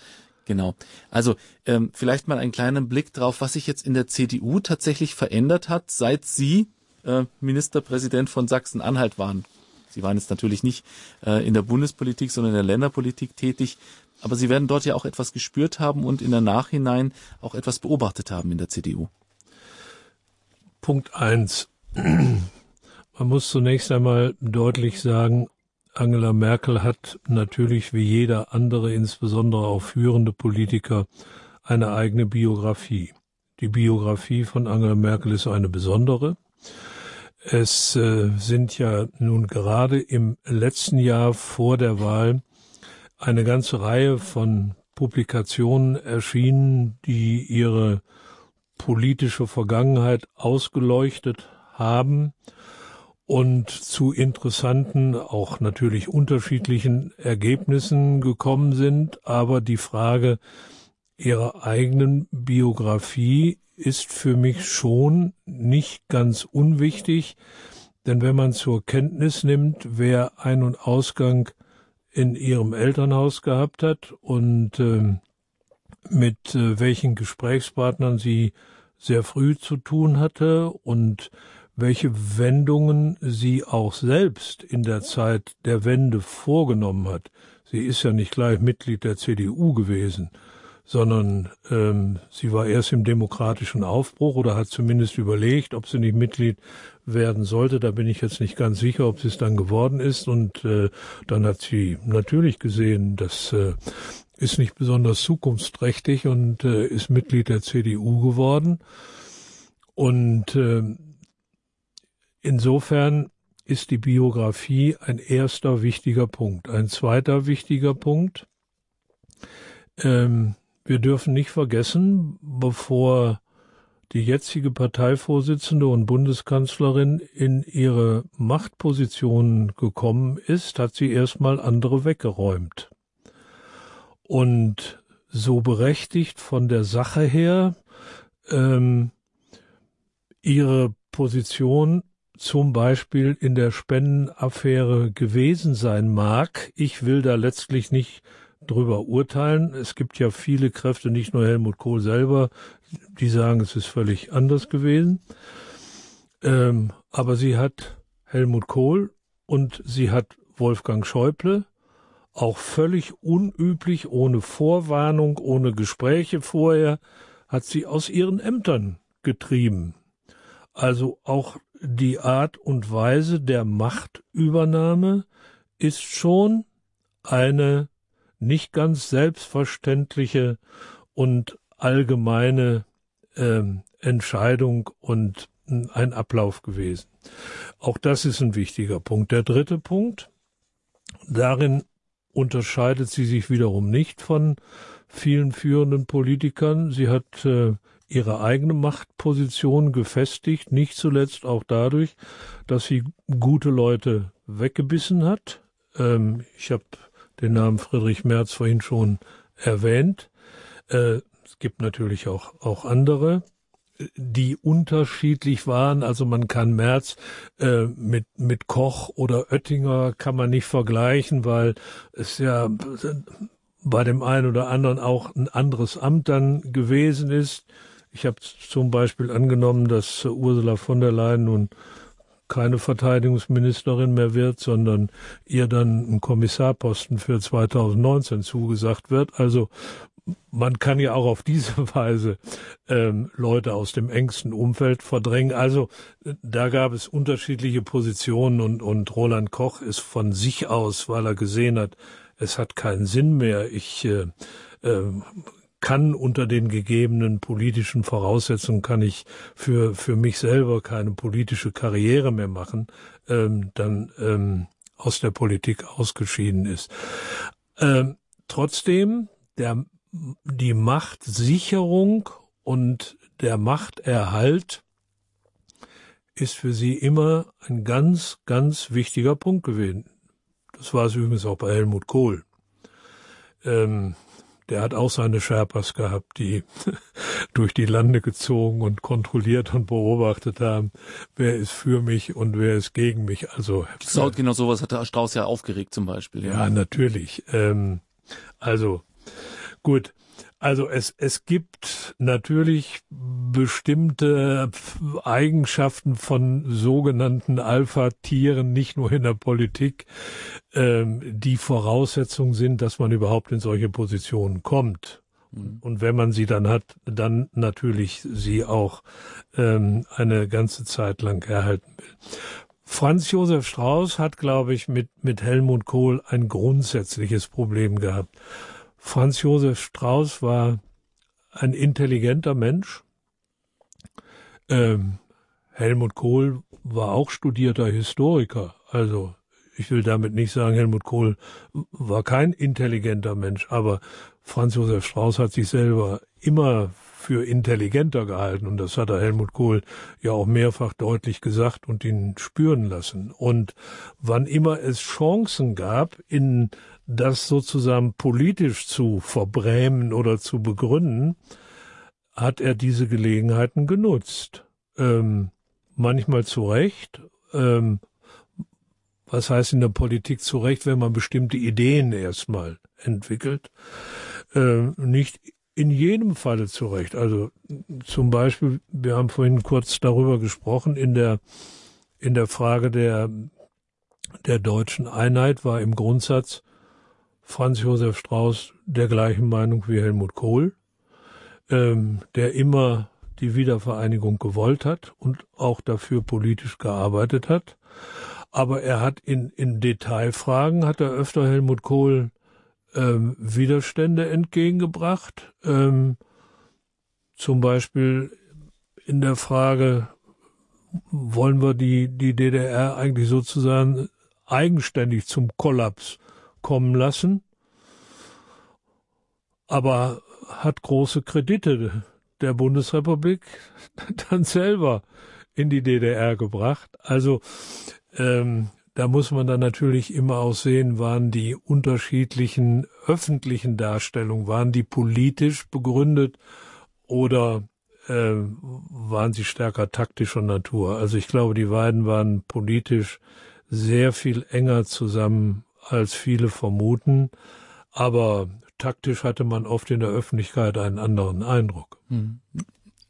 Genau. Also ähm, vielleicht mal einen kleinen Blick drauf, was sich jetzt in der CDU tatsächlich verändert hat, seit Sie äh, Ministerpräsident von Sachsen-Anhalt waren. Sie waren jetzt natürlich nicht äh, in der Bundespolitik, sondern in der Länderpolitik tätig. Aber Sie werden dort ja auch etwas gespürt haben und in der Nachhinein auch etwas beobachtet haben in der CDU. Punkt eins. Man muss zunächst einmal deutlich sagen, Angela Merkel hat natürlich wie jeder andere, insbesondere auch führende Politiker, eine eigene Biografie. Die Biografie von Angela Merkel ist eine besondere. Es äh, sind ja nun gerade im letzten Jahr vor der Wahl eine ganze Reihe von Publikationen erschienen, die ihre politische Vergangenheit ausgeleuchtet haben und zu interessanten, auch natürlich unterschiedlichen Ergebnissen gekommen sind. Aber die Frage ihrer eigenen Biografie ist für mich schon nicht ganz unwichtig, denn wenn man zur Kenntnis nimmt, wer Ein- und Ausgang in ihrem Elternhaus gehabt hat und äh, mit äh, welchen Gesprächspartnern sie sehr früh zu tun hatte und welche Wendungen sie auch selbst in der Zeit der Wende vorgenommen hat. Sie ist ja nicht gleich Mitglied der CDU gewesen, sondern ähm, sie war erst im demokratischen Aufbruch oder hat zumindest überlegt, ob sie nicht Mitglied werden sollte. Da bin ich jetzt nicht ganz sicher, ob sie es dann geworden ist. Und äh, dann hat sie natürlich gesehen, das äh, ist nicht besonders zukunftsträchtig und äh, ist Mitglied der CDU geworden. Und äh, Insofern ist die Biografie ein erster wichtiger Punkt. Ein zweiter wichtiger Punkt. Ähm, wir dürfen nicht vergessen, bevor die jetzige Parteivorsitzende und Bundeskanzlerin in ihre Machtposition gekommen ist, hat sie erstmal andere weggeräumt. Und so berechtigt von der Sache her ähm, ihre Position zum Beispiel in der Spendenaffäre gewesen sein mag. Ich will da letztlich nicht drüber urteilen. Es gibt ja viele Kräfte, nicht nur Helmut Kohl selber, die sagen, es ist völlig anders gewesen. Ähm, aber sie hat Helmut Kohl und sie hat Wolfgang Schäuble auch völlig unüblich, ohne Vorwarnung, ohne Gespräche vorher, hat sie aus ihren Ämtern getrieben. Also auch die Art und Weise der Machtübernahme ist schon eine nicht ganz selbstverständliche und allgemeine äh, Entscheidung und ein Ablauf gewesen. Auch das ist ein wichtiger Punkt. Der dritte Punkt, darin unterscheidet sie sich wiederum nicht von vielen führenden Politikern. Sie hat äh, ihre eigene Machtposition gefestigt, nicht zuletzt auch dadurch, dass sie gute Leute weggebissen hat. Ähm, ich habe den Namen Friedrich Merz vorhin schon erwähnt. Äh, es gibt natürlich auch, auch andere, die unterschiedlich waren. Also man kann Merz äh, mit, mit Koch oder Oettinger kann man nicht vergleichen, weil es ja bei dem einen oder anderen auch ein anderes Amt dann gewesen ist. Ich habe zum Beispiel angenommen, dass Ursula von der Leyen nun keine Verteidigungsministerin mehr wird, sondern ihr dann ein Kommissarposten für 2019 zugesagt wird. Also man kann ja auch auf diese Weise ähm, Leute aus dem engsten Umfeld verdrängen. Also da gab es unterschiedliche Positionen und, und Roland Koch ist von sich aus, weil er gesehen hat, es hat keinen Sinn mehr. Ich äh, äh, kann unter den gegebenen politischen Voraussetzungen kann ich für für mich selber keine politische Karriere mehr machen, ähm, dann ähm, aus der Politik ausgeschieden ist. Ähm, trotzdem der die Machtsicherung und der Machterhalt ist für sie immer ein ganz, ganz wichtiger Punkt gewesen. Das war es übrigens auch bei Helmut Kohl. Ähm, der hat auch seine Sherpas gehabt, die durch die Lande gezogen und kontrolliert und beobachtet haben, wer ist für mich und wer ist gegen mich. Also so, genau sowas hat der Strauß ja aufgeregt zum Beispiel. Ja, ja natürlich. Ähm, also gut. Also es, es gibt natürlich bestimmte Eigenschaften von sogenannten Alpha-Tieren, nicht nur in der Politik, ähm, die Voraussetzung sind, dass man überhaupt in solche Positionen kommt. Mhm. Und wenn man sie dann hat, dann natürlich sie auch ähm, eine ganze Zeit lang erhalten will. Franz Josef Strauß hat, glaube ich, mit, mit Helmut Kohl ein grundsätzliches Problem gehabt. Franz Josef Strauß war ein intelligenter Mensch. Ähm, Helmut Kohl war auch studierter Historiker. Also ich will damit nicht sagen, Helmut Kohl war kein intelligenter Mensch, aber Franz Josef Strauß hat sich selber immer für intelligenter gehalten und das hat er Helmut Kohl ja auch mehrfach deutlich gesagt und ihn spüren lassen. Und wann immer es Chancen gab, in das sozusagen politisch zu verbrämen oder zu begründen, hat er diese Gelegenheiten genutzt. Ähm, manchmal zu Recht. Ähm, was heißt in der Politik zu Recht, wenn man bestimmte Ideen erstmal entwickelt? Ähm, nicht in jedem Falle zu Recht. Also zum Beispiel, wir haben vorhin kurz darüber gesprochen, in der, in der Frage der, der deutschen Einheit war im Grundsatz Franz Josef Strauß der gleichen Meinung wie Helmut Kohl, ähm, der immer die Wiedervereinigung gewollt hat und auch dafür politisch gearbeitet hat. Aber er hat in, in Detailfragen, hat er öfter Helmut Kohl ähm, Widerstände entgegengebracht. Ähm, zum Beispiel in der Frage, wollen wir die, die DDR eigentlich sozusagen eigenständig zum Kollaps kommen lassen, aber hat große Kredite der Bundesrepublik dann selber in die DDR gebracht. Also ähm, da muss man dann natürlich immer auch sehen, waren die unterschiedlichen öffentlichen Darstellungen, waren die politisch begründet oder äh, waren sie stärker taktischer Natur? Also ich glaube, die beiden waren politisch sehr viel enger zusammen als viele vermuten. Aber taktisch hatte man oft in der Öffentlichkeit einen anderen Eindruck. Hm.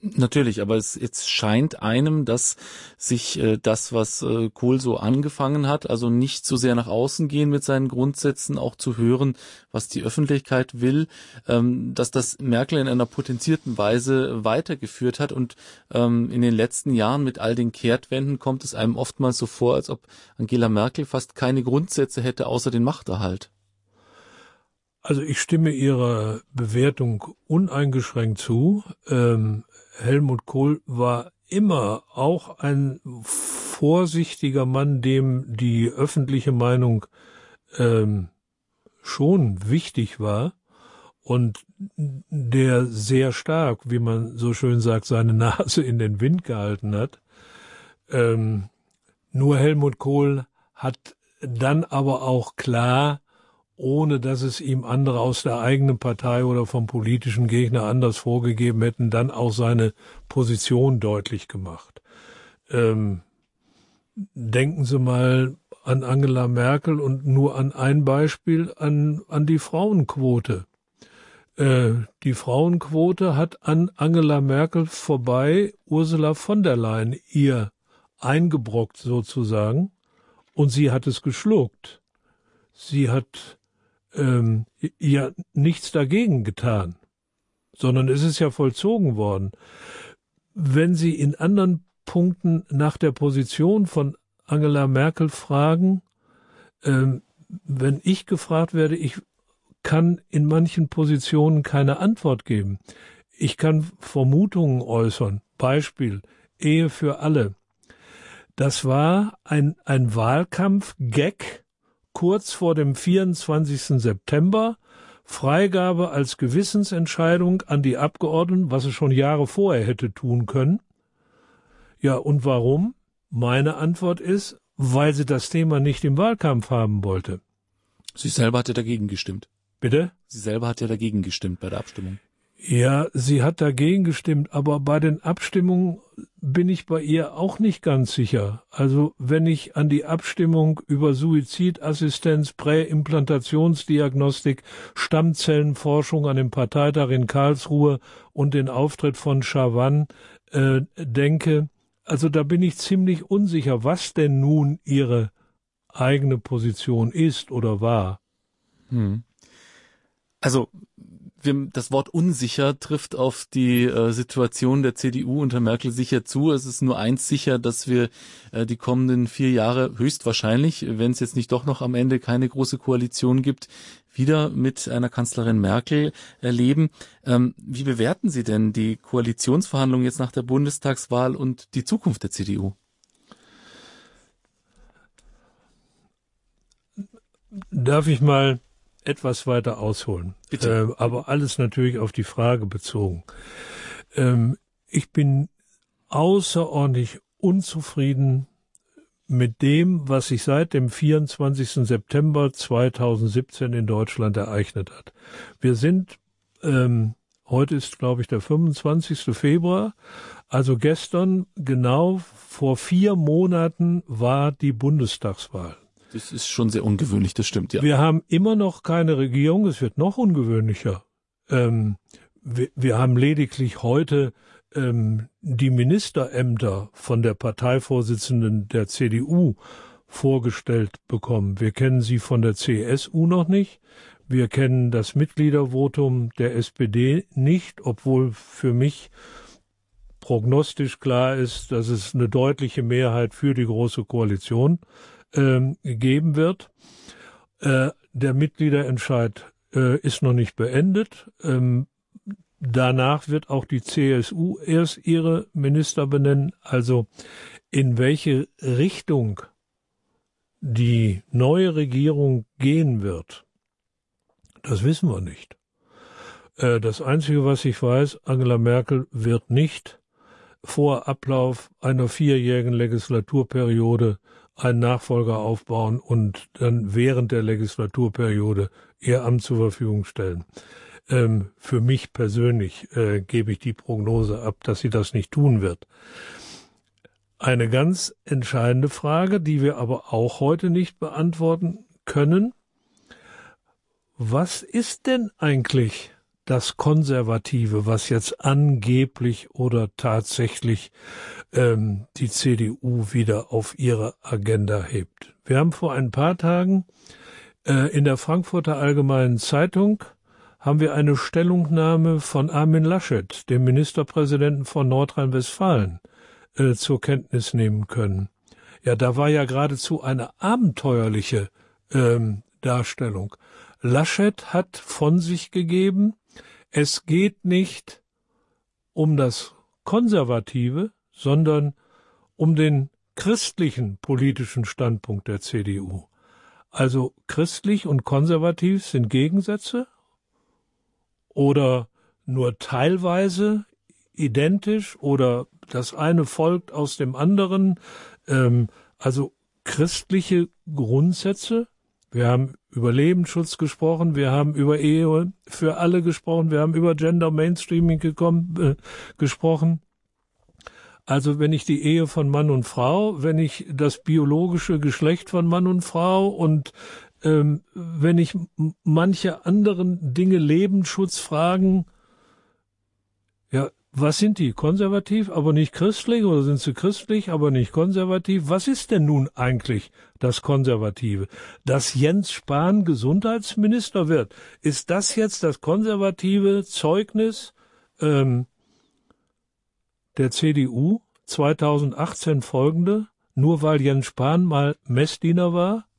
Natürlich, aber es jetzt scheint einem, dass sich äh, das, was äh, Kohl so angefangen hat, also nicht so sehr nach außen gehen mit seinen Grundsätzen, auch zu hören, was die Öffentlichkeit will, ähm, dass das Merkel in einer potenzierten Weise weitergeführt hat und ähm, in den letzten Jahren mit all den Kehrtwenden kommt es einem oftmals so vor, als ob Angela Merkel fast keine Grundsätze hätte außer den Machterhalt. Also ich stimme Ihrer Bewertung uneingeschränkt zu. Ähm, Helmut Kohl war immer auch ein vorsichtiger Mann, dem die öffentliche Meinung ähm, schon wichtig war und der sehr stark, wie man so schön sagt, seine Nase in den Wind gehalten hat. Ähm, nur Helmut Kohl hat dann aber auch klar ohne dass es ihm andere aus der eigenen Partei oder vom politischen Gegner anders vorgegeben hätten, dann auch seine Position deutlich gemacht. Ähm, denken Sie mal an Angela Merkel und nur an ein Beispiel an, an die Frauenquote. Äh, die Frauenquote hat an Angela Merkel vorbei Ursula von der Leyen ihr eingebrockt sozusagen und sie hat es geschluckt. Sie hat ähm, ja nichts dagegen getan, sondern es ist ja vollzogen worden. Wenn Sie in anderen Punkten nach der Position von Angela Merkel fragen, ähm, wenn ich gefragt werde, ich kann in manchen Positionen keine Antwort geben. Ich kann Vermutungen äußern. Beispiel Ehe für alle. Das war ein, ein Wahlkampf-Gag kurz vor dem 24. September Freigabe als Gewissensentscheidung an die Abgeordneten, was es schon Jahre vorher hätte tun können. Ja, und warum? Meine Antwort ist, weil sie das Thema nicht im Wahlkampf haben wollte. Sie selber hat ja dagegen gestimmt. Bitte? Sie selber hat ja dagegen gestimmt bei der Abstimmung. Ja, sie hat dagegen gestimmt, aber bei den Abstimmungen bin ich bei ihr auch nicht ganz sicher. Also wenn ich an die Abstimmung über Suizidassistenz, Präimplantationsdiagnostik, Stammzellenforschung an dem Parteitag in Karlsruhe und den Auftritt von Chavan äh, denke, also da bin ich ziemlich unsicher, was denn nun ihre eigene Position ist oder war. Hm. Also wir, das Wort unsicher trifft auf die äh, Situation der CDU unter Merkel sicher zu. Es ist nur eins sicher, dass wir äh, die kommenden vier Jahre höchstwahrscheinlich, wenn es jetzt nicht doch noch am Ende keine große Koalition gibt, wieder mit einer Kanzlerin Merkel erleben. Ähm, wie bewerten Sie denn die Koalitionsverhandlungen jetzt nach der Bundestagswahl und die Zukunft der CDU? Darf ich mal etwas weiter ausholen. Bitte. Äh, aber alles natürlich auf die Frage bezogen. Ähm, ich bin außerordentlich unzufrieden mit dem, was sich seit dem 24. September 2017 in Deutschland ereignet hat. Wir sind, ähm, heute ist, glaube ich, der 25. Februar, also gestern genau vor vier Monaten war die Bundestagswahl. Das ist schon sehr ungewöhnlich, das stimmt, ja. Wir haben immer noch keine Regierung, es wird noch ungewöhnlicher. Ähm, wir, wir, haben lediglich heute ähm, die Ministerämter von der Parteivorsitzenden der CDU vorgestellt bekommen. Wir kennen sie von der CSU noch nicht. Wir kennen das Mitgliedervotum der SPD nicht, obwohl für mich prognostisch klar ist, dass es eine deutliche Mehrheit für die Große Koalition ähm, geben wird. Äh, der Mitgliederentscheid äh, ist noch nicht beendet. Ähm, danach wird auch die CSU erst ihre Minister benennen. Also in welche Richtung die neue Regierung gehen wird, das wissen wir nicht. Äh, das Einzige, was ich weiß, Angela Merkel wird nicht vor Ablauf einer vierjährigen Legislaturperiode einen Nachfolger aufbauen und dann während der Legislaturperiode ihr Amt zur Verfügung stellen. Ähm, für mich persönlich äh, gebe ich die Prognose ab, dass sie das nicht tun wird. Eine ganz entscheidende Frage, die wir aber auch heute nicht beantworten können. was ist denn eigentlich das Konservative, was jetzt angeblich oder tatsächlich ähm, die CDU wieder auf ihre Agenda hebt? Wir haben vor ein paar Tagen äh, in der Frankfurter Allgemeinen Zeitung haben wir eine Stellungnahme von Armin Laschet, dem Ministerpräsidenten von Nordrhein-Westfalen, äh, zur Kenntnis nehmen können. Ja, da war ja geradezu eine abenteuerliche ähm, Darstellung. Laschet hat von sich gegeben, es geht nicht um das Konservative, sondern um den christlichen politischen Standpunkt der CDU. Also christlich und konservativ sind Gegensätze oder nur teilweise identisch oder das eine folgt aus dem anderen. Ähm, also christliche Grundsätze. Wir haben über Lebensschutz gesprochen, wir haben über Ehe für alle gesprochen, wir haben über Gender Mainstreaming gekommen, äh, gesprochen. Also wenn ich die Ehe von Mann und Frau, wenn ich das biologische Geschlecht von Mann und Frau und ähm, wenn ich manche anderen Dinge, Lebensschutzfragen, ja, was sind die? Konservativ, aber nicht christlich oder sind sie christlich, aber nicht konservativ? Was ist denn nun eigentlich das Konservative? Dass Jens Spahn Gesundheitsminister wird, ist das jetzt das konservative Zeugnis ähm, der CDU 2018 folgende, nur weil Jens Spahn mal Messdiener war?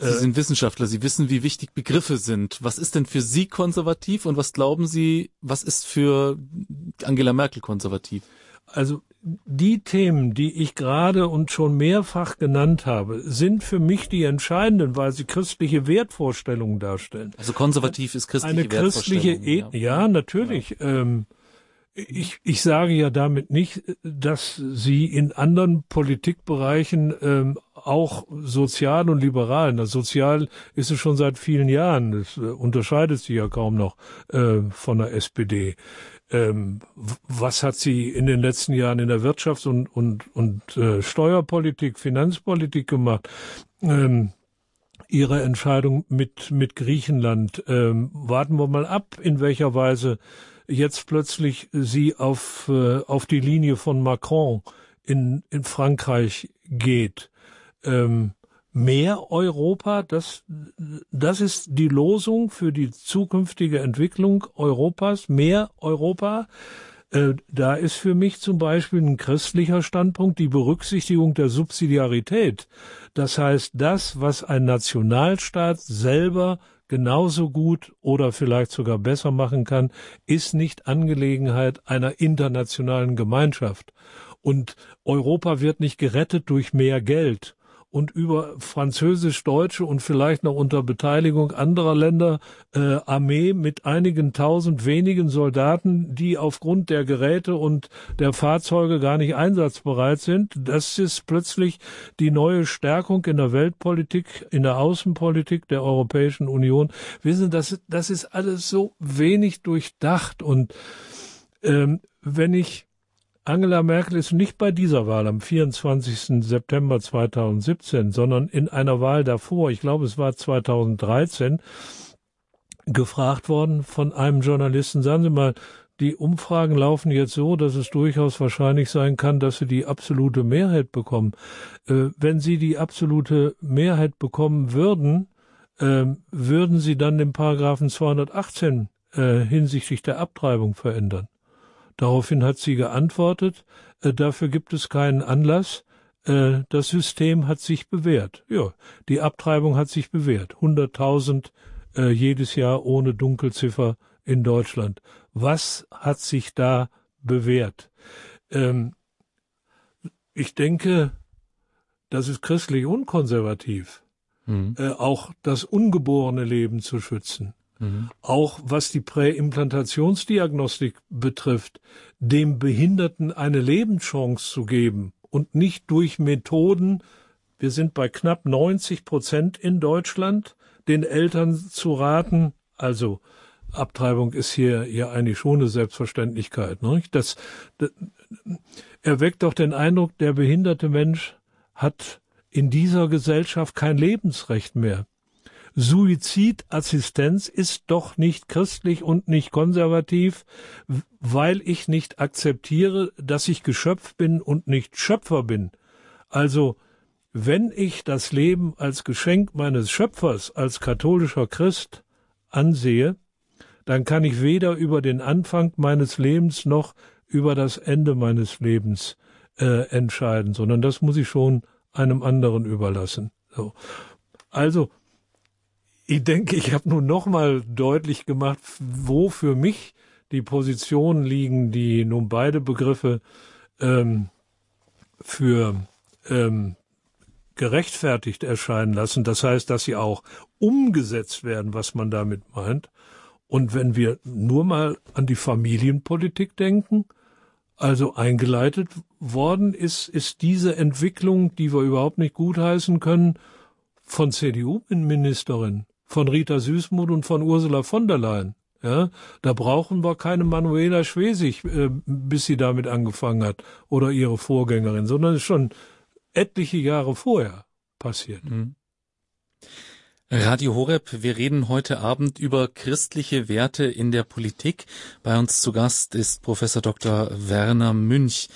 Sie äh, sind Wissenschaftler, Sie wissen, wie wichtig Begriffe sind. Was ist denn für Sie konservativ und was glauben Sie, was ist für Angela Merkel konservativ? Also die Themen, die ich gerade und schon mehrfach genannt habe, sind für mich die entscheidenden, weil sie christliche Wertvorstellungen darstellen. Also konservativ ist christliche Eine christliche, e ja. ja. natürlich. Ja. Ähm, ich, ich sage ja damit nicht, dass sie in anderen Politikbereichen ähm, auch sozial und liberal, na, sozial ist es schon seit vielen Jahren, das äh, unterscheidet sich ja kaum noch äh, von der SPD. Ähm, was hat sie in den letzten Jahren in der Wirtschafts- und, und, und äh, Steuerpolitik, Finanzpolitik gemacht? Ähm, ihre Entscheidung mit, mit Griechenland. Ähm, warten wir mal ab, in welcher Weise jetzt plötzlich sie auf, äh, auf die Linie von Macron in, in Frankreich geht. Ähm, mehr Europa, das, das ist die Losung für die zukünftige Entwicklung Europas, mehr Europa. Äh, da ist für mich zum Beispiel ein christlicher Standpunkt die Berücksichtigung der Subsidiarität. Das heißt, das, was ein Nationalstaat selber genauso gut oder vielleicht sogar besser machen kann, ist nicht Angelegenheit einer internationalen Gemeinschaft. Und Europa wird nicht gerettet durch mehr Geld und über französisch-deutsche und vielleicht noch unter Beteiligung anderer Länder äh, Armee mit einigen tausend wenigen Soldaten, die aufgrund der Geräte und der Fahrzeuge gar nicht einsatzbereit sind. Das ist plötzlich die neue Stärkung in der Weltpolitik, in der Außenpolitik der Europäischen Union. Wissen, das, das ist alles so wenig durchdacht und ähm, wenn ich Angela Merkel ist nicht bei dieser Wahl am 24. September 2017, sondern in einer Wahl davor, ich glaube es war 2013, gefragt worden von einem Journalisten, sagen Sie mal, die Umfragen laufen jetzt so, dass es durchaus wahrscheinlich sein kann, dass Sie die absolute Mehrheit bekommen. Äh, wenn Sie die absolute Mehrheit bekommen würden, äh, würden Sie dann den Paragraphen 218 äh, hinsichtlich der Abtreibung verändern? Daraufhin hat sie geantwortet, äh, dafür gibt es keinen Anlass, äh, das System hat sich bewährt. Ja, die Abtreibung hat sich bewährt. 100.000 äh, jedes Jahr ohne Dunkelziffer in Deutschland. Was hat sich da bewährt? Ähm, ich denke, das ist christlich unkonservativ, mhm. äh, auch das ungeborene Leben zu schützen. Mhm. Auch was die Präimplantationsdiagnostik betrifft, dem Behinderten eine Lebenschance zu geben und nicht durch Methoden, wir sind bei knapp 90 Prozent in Deutschland, den Eltern zu raten, also Abtreibung ist hier ja eigentlich schon eine Selbstverständlichkeit. Ne? Das, das erweckt doch den Eindruck, der behinderte Mensch hat in dieser Gesellschaft kein Lebensrecht mehr Suizidassistenz ist doch nicht christlich und nicht konservativ, weil ich nicht akzeptiere, dass ich Geschöpf bin und nicht Schöpfer bin. Also, wenn ich das Leben als Geschenk meines Schöpfers als katholischer Christ ansehe, dann kann ich weder über den Anfang meines Lebens noch über das Ende meines Lebens äh, entscheiden, sondern das muss ich schon einem anderen überlassen. So. Also, ich denke, ich habe nun nochmal deutlich gemacht, wo für mich die Positionen liegen, die nun beide Begriffe ähm, für ähm, gerechtfertigt erscheinen lassen. Das heißt, dass sie auch umgesetzt werden, was man damit meint. Und wenn wir nur mal an die Familienpolitik denken, also eingeleitet worden ist, ist diese Entwicklung, die wir überhaupt nicht gutheißen können, von CDU-Innenministerin, von Rita Süßmuth und von Ursula von der Leyen. Ja, da brauchen wir keine Manuela Schwesig, äh, bis sie damit angefangen hat oder ihre Vorgängerin, sondern ist schon etliche Jahre vorher passiert. Mhm. Radio Horeb, wir reden heute Abend über christliche Werte in der Politik. Bei uns zu Gast ist Professor Dr. Werner Münch.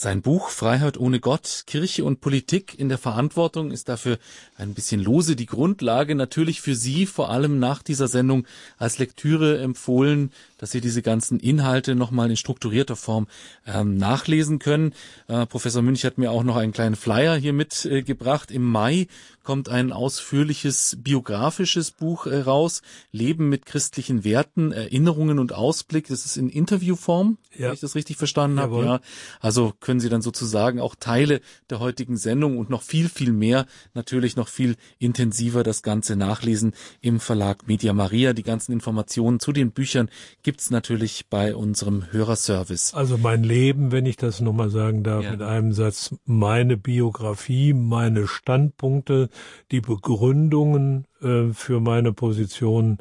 Sein Buch Freiheit ohne Gott, Kirche und Politik in der Verantwortung ist dafür ein bisschen lose die Grundlage natürlich für Sie vor allem nach dieser Sendung als Lektüre empfohlen, dass Sie diese ganzen Inhalte nochmal in strukturierter Form ähm, nachlesen können. Äh, Professor Münch hat mir auch noch einen kleinen Flyer hier mitgebracht. Äh, Im Mai kommt ein ausführliches biografisches Buch äh, raus, Leben mit christlichen Werten, Erinnerungen und Ausblick. Das ist in Interviewform, ja. wenn ich das richtig verstanden habe. Ja. Also können Sie dann sozusagen auch Teile der heutigen Sendung und noch viel, viel mehr, natürlich noch viel intensiver das Ganze nachlesen im Verlag Media Maria. Die ganzen Informationen zu den Büchern gibt's natürlich bei unserem Hörerservice. Also mein Leben, wenn ich das nochmal sagen darf, ja. mit einem Satz, meine Biografie, meine Standpunkte, die Begründungen äh, für meine Position,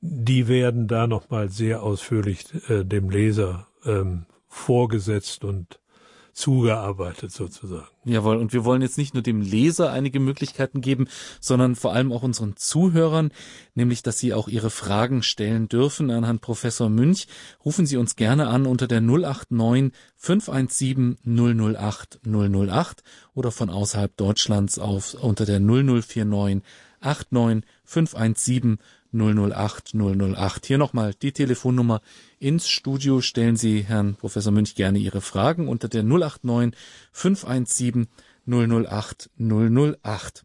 die werden da nochmal sehr ausführlich äh, dem Leser ähm, vorgesetzt und zugearbeitet sozusagen. Jawohl, und wir wollen jetzt nicht nur dem Leser einige Möglichkeiten geben, sondern vor allem auch unseren Zuhörern, nämlich dass sie auch ihre Fragen stellen dürfen an Herrn Professor Münch. Rufen Sie uns gerne an unter der 089 517 008 008 oder von außerhalb Deutschlands auf unter der 0049 89 517 008 008. Hier nochmal die Telefonnummer ins Studio. Stellen Sie Herrn Professor Münch gerne Ihre Fragen unter der 089 517 008 008.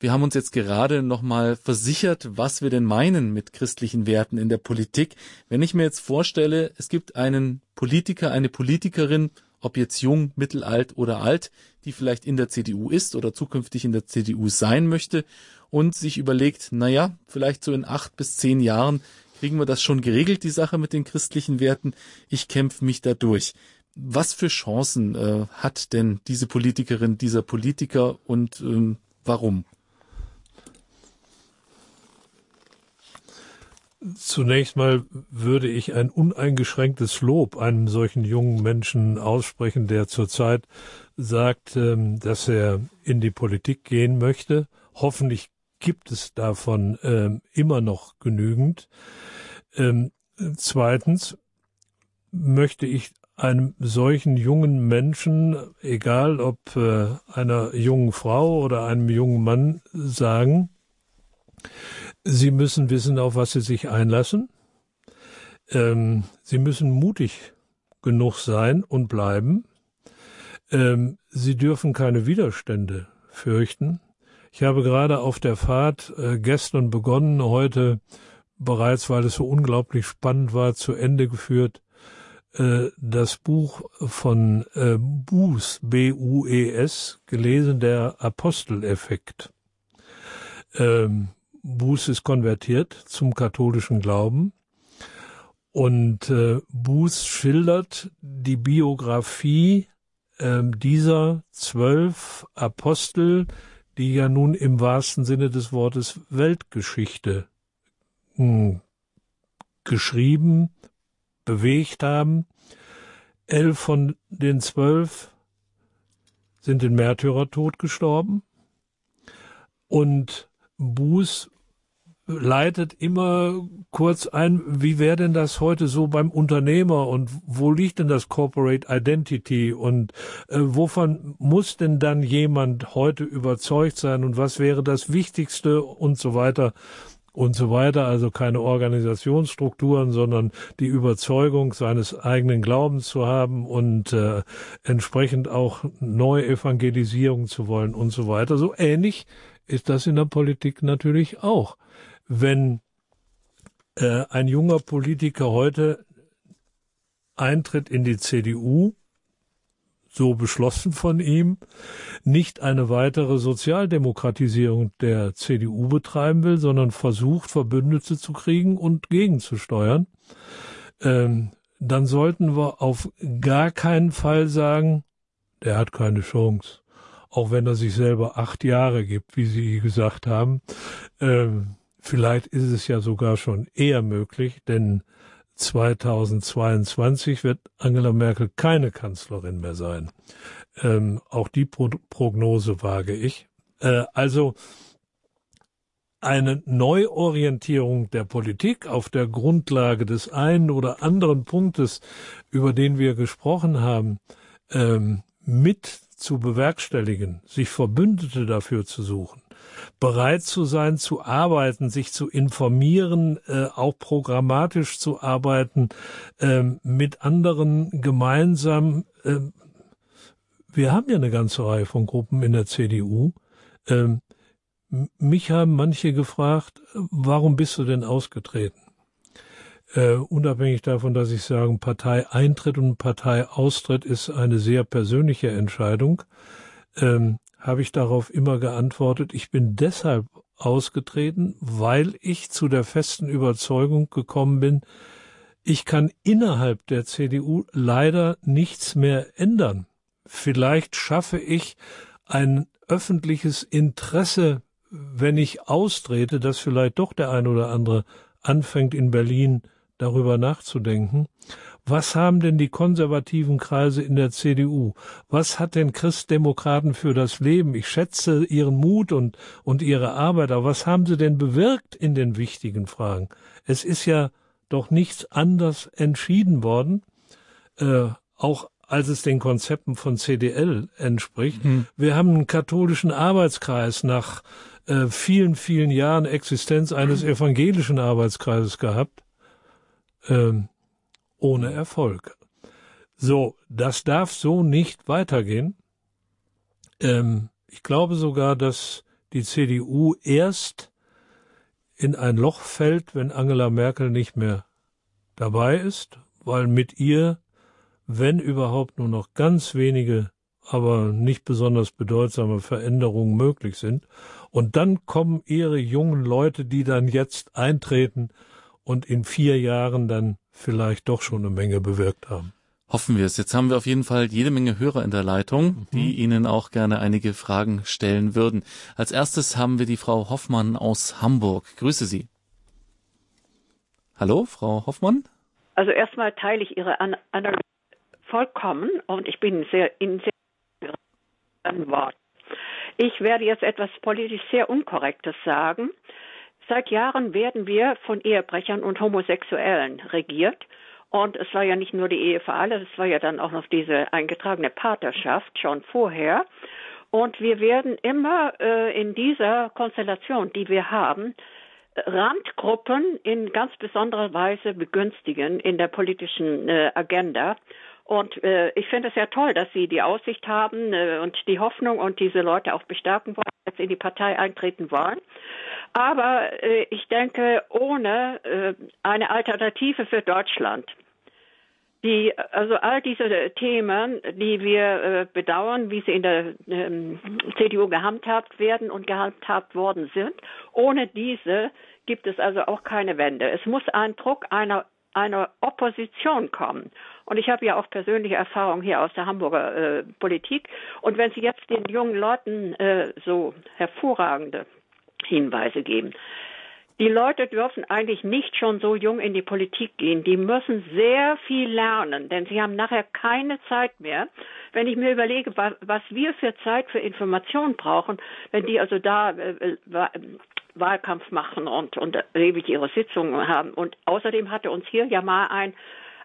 Wir haben uns jetzt gerade nochmal versichert, was wir denn meinen mit christlichen Werten in der Politik. Wenn ich mir jetzt vorstelle, es gibt einen Politiker, eine Politikerin, ob jetzt jung, mittelalt oder alt, die vielleicht in der CDU ist oder zukünftig in der CDU sein möchte und sich überlegt, naja, vielleicht so in acht bis zehn Jahren kriegen wir das schon geregelt, die Sache mit den christlichen Werten. Ich kämpfe mich da durch. Was für Chancen äh, hat denn diese Politikerin, dieser Politiker und ähm, warum? Zunächst mal würde ich ein uneingeschränktes Lob einem solchen jungen Menschen aussprechen, der zurzeit sagt, ähm, dass er in die Politik gehen möchte. Hoffentlich gibt es davon ähm, immer noch genügend. Ähm, zweitens möchte ich einem solchen jungen Menschen, egal ob äh, einer jungen Frau oder einem jungen Mann, sagen, sie müssen wissen, auf was sie sich einlassen. Ähm, sie müssen mutig genug sein und bleiben. Ähm, sie dürfen keine Widerstände fürchten. Ich habe gerade auf der Fahrt äh, gestern begonnen, heute bereits, weil es so unglaublich spannend war, zu Ende geführt, äh, das Buch von äh, Buß, B-U-E-S, gelesen, der Aposteleffekt. Ähm, Buß ist konvertiert zum katholischen Glauben und äh, Buß schildert die Biografie äh, dieser zwölf Apostel, die ja nun im wahrsten Sinne des Wortes Weltgeschichte hm, geschrieben, bewegt haben. Elf von den zwölf sind den Märtyrertod gestorben und Buß leitet immer kurz ein, wie wäre denn das heute so beim Unternehmer und wo liegt denn das Corporate Identity und äh, wovon muss denn dann jemand heute überzeugt sein und was wäre das Wichtigste und so weiter und so weiter. Also keine Organisationsstrukturen, sondern die Überzeugung seines eigenen Glaubens zu haben und äh, entsprechend auch neue Evangelisierung zu wollen und so weiter. So ähnlich ist das in der Politik natürlich auch wenn äh, ein junger Politiker heute eintritt in die CDU, so beschlossen von ihm, nicht eine weitere Sozialdemokratisierung der CDU betreiben will, sondern versucht, Verbündete zu kriegen und gegenzusteuern, ähm, dann sollten wir auf gar keinen Fall sagen, der hat keine Chance. Auch wenn er sich selber acht Jahre gibt, wie Sie gesagt haben. Ähm, Vielleicht ist es ja sogar schon eher möglich, denn 2022 wird Angela Merkel keine Kanzlerin mehr sein. Ähm, auch die Pro Prognose wage ich. Äh, also eine Neuorientierung der Politik auf der Grundlage des einen oder anderen Punktes, über den wir gesprochen haben, ähm, mit zu bewerkstelligen, sich Verbündete dafür zu suchen, bereit zu sein, zu arbeiten, sich zu informieren, äh, auch programmatisch zu arbeiten, äh, mit anderen gemeinsam. Äh, wir haben ja eine ganze Reihe von Gruppen in der CDU. Ähm, mich haben manche gefragt, warum bist du denn ausgetreten? Uh, unabhängig davon, dass ich sage, Parteieintritt und Parteiaustritt ist eine sehr persönliche Entscheidung. Ähm, habe ich darauf immer geantwortet, ich bin deshalb ausgetreten, weil ich zu der festen Überzeugung gekommen bin, ich kann innerhalb der CDU leider nichts mehr ändern. Vielleicht schaffe ich ein öffentliches Interesse, wenn ich austrete, dass vielleicht doch der ein oder andere anfängt in Berlin darüber nachzudenken. Was haben denn die konservativen Kreise in der CDU? Was hat denn Christdemokraten für das Leben? Ich schätze ihren Mut und, und ihre Arbeit, aber was haben sie denn bewirkt in den wichtigen Fragen? Es ist ja doch nichts anders entschieden worden, äh, auch als es den Konzepten von CDL entspricht. Mhm. Wir haben einen katholischen Arbeitskreis nach äh, vielen, vielen Jahren Existenz eines evangelischen Arbeitskreises gehabt. Ähm, ohne Erfolg. So, das darf so nicht weitergehen. Ähm, ich glaube sogar, dass die CDU erst in ein Loch fällt, wenn Angela Merkel nicht mehr dabei ist, weil mit ihr, wenn überhaupt nur noch ganz wenige, aber nicht besonders bedeutsame Veränderungen möglich sind. Und dann kommen ihre jungen Leute, die dann jetzt eintreten und in vier Jahren dann vielleicht doch schon eine Menge bewirkt haben. Hoffen wir es. Jetzt haben wir auf jeden Fall jede Menge Hörer in der Leitung, die mhm. Ihnen auch gerne einige Fragen stellen würden. Als erstes haben wir die Frau Hoffmann aus Hamburg. Grüße Sie. Hallo, Frau Hoffmann? Also erstmal teile ich Ihre Analyse vollkommen und ich bin sehr in sehr Wort. Ich werde jetzt etwas politisch sehr Unkorrektes sagen. Seit Jahren werden wir von Ehebrechern und Homosexuellen regiert. Und es war ja nicht nur die Ehe für alle, es war ja dann auch noch diese eingetragene Partnerschaft schon vorher. Und wir werden immer äh, in dieser Konstellation, die wir haben, Randgruppen in ganz besonderer Weise begünstigen in der politischen äh, Agenda. Und äh, ich finde es ja toll, dass Sie die Aussicht haben äh, und die Hoffnung und diese Leute auch bestärken wollen, jetzt in die Partei eintreten wollen. Aber äh, ich denke, ohne äh, eine Alternative für Deutschland, die, also all diese Themen, die wir äh, bedauern, wie sie in der ähm, CDU gehandhabt werden und gehandhabt worden sind, ohne diese gibt es also auch keine Wende. Es muss ein Druck einer einer Opposition kommen. Und ich habe ja auch persönliche Erfahrung hier aus der Hamburger äh, Politik. Und wenn Sie jetzt den jungen Leuten äh, so hervorragende Hinweise geben, die Leute dürfen eigentlich nicht schon so jung in die Politik gehen. Die müssen sehr viel lernen, denn sie haben nachher keine Zeit mehr. Wenn ich mir überlege, was wir für Zeit für Information brauchen, wenn die also da äh, äh Wahlkampf machen und, und ewig ihre Sitzungen haben. Und außerdem hatte uns hier ja mal ein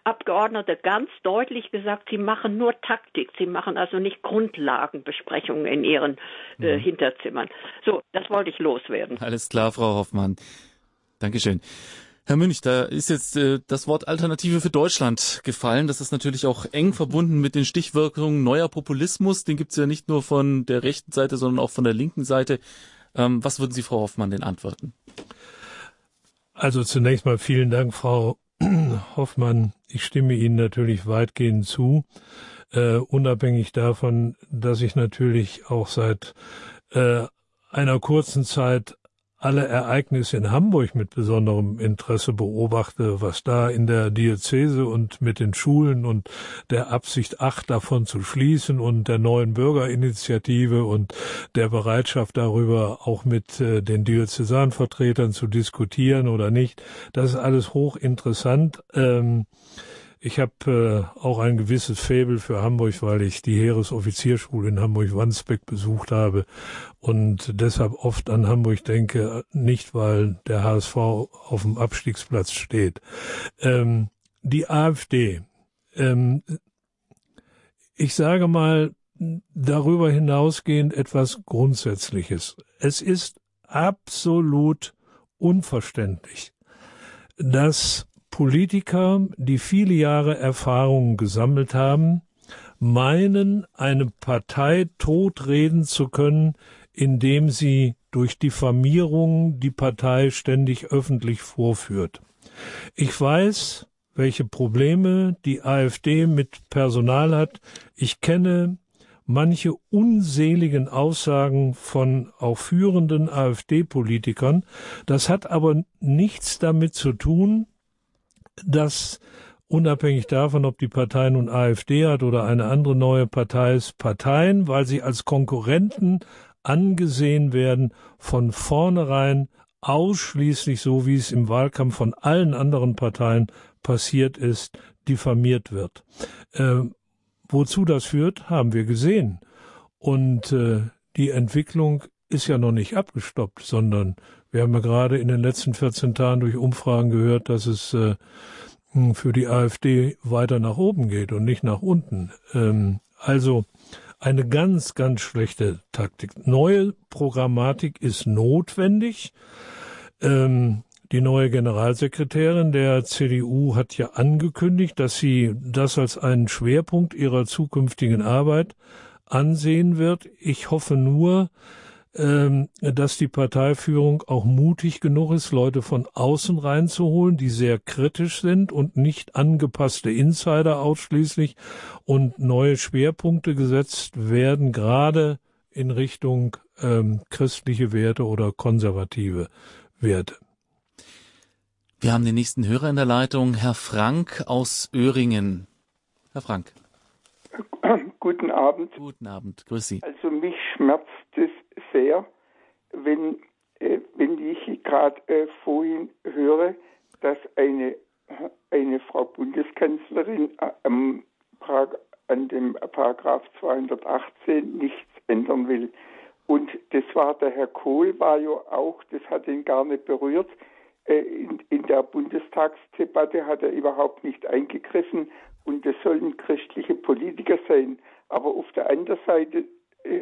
Abgeordneter ganz deutlich gesagt, sie machen nur Taktik, sie machen also nicht Grundlagenbesprechungen in ihren äh, mhm. Hinterzimmern. So, das wollte ich loswerden. Alles klar, Frau Hoffmann. Dankeschön. Herr Münch, da ist jetzt äh, das Wort Alternative für Deutschland gefallen. Das ist natürlich auch eng verbunden mit den Stichwirkungen neuer Populismus. Den gibt es ja nicht nur von der rechten Seite, sondern auch von der linken Seite. Ähm, was würden Sie, Frau Hoffmann, denn antworten? Also zunächst mal vielen Dank, Frau Hoffmann. Ich stimme Ihnen natürlich weitgehend zu, äh, unabhängig davon, dass ich natürlich auch seit äh, einer kurzen Zeit alle Ereignisse in Hamburg mit besonderem Interesse beobachte, was da in der Diözese und mit den Schulen und der Absicht, acht davon zu schließen und der neuen Bürgerinitiative und der Bereitschaft darüber auch mit äh, den Diözesanvertretern zu diskutieren oder nicht, das ist alles hochinteressant. Ähm, ich habe äh, auch ein gewisses Faible für Hamburg, weil ich die Heeresoffizierschule in Hamburg-Wandsbek besucht habe und deshalb oft an Hamburg denke, nicht weil der HSV auf dem Abstiegsplatz steht. Ähm, die AfD. Ähm, ich sage mal darüber hinausgehend etwas Grundsätzliches. Es ist absolut unverständlich, dass Politiker, die viele Jahre Erfahrungen gesammelt haben, meinen, eine Partei totreden zu können, indem sie durch Diffamierung die Partei ständig öffentlich vorführt. Ich weiß, welche Probleme die AfD mit Personal hat. Ich kenne manche unseligen Aussagen von auch führenden AfD-Politikern. Das hat aber nichts damit zu tun, dass unabhängig davon, ob die Partei nun AfD hat oder eine andere neue Partei ist, Parteien, weil sie als Konkurrenten angesehen werden, von vornherein ausschließlich so, wie es im Wahlkampf von allen anderen Parteien passiert ist, diffamiert wird. Äh, wozu das führt, haben wir gesehen. Und äh, die Entwicklung ist ja noch nicht abgestoppt, sondern wir haben ja gerade in den letzten 14 Tagen durch Umfragen gehört, dass es äh, für die AfD weiter nach oben geht und nicht nach unten. Ähm, also eine ganz, ganz schlechte Taktik. Neue Programmatik ist notwendig. Ähm, die neue Generalsekretärin der CDU hat ja angekündigt, dass sie das als einen Schwerpunkt ihrer zukünftigen Arbeit ansehen wird. Ich hoffe nur, dass die Parteiführung auch mutig genug ist, Leute von außen reinzuholen, die sehr kritisch sind und nicht angepasste Insider ausschließlich und neue Schwerpunkte gesetzt werden, gerade in Richtung ähm, christliche Werte oder konservative Werte. Wir haben den nächsten Hörer in der Leitung, Herr Frank aus Öhringen. Herr Frank. Guten Abend. Guten Abend, grüß Sie. Also mich schmerzt es sehr, wenn, äh, wenn ich gerade äh, vorhin höre, dass eine, eine Frau Bundeskanzlerin äh, am, an dem Paragraph 218 nichts ändern will. Und das war der Herr Kohl, war ja auch, das hat ihn gar nicht berührt. Äh, in, in der Bundestagsdebatte hat er überhaupt nicht eingegriffen und das sollen christliche Politiker sein. Aber auf der anderen Seite äh,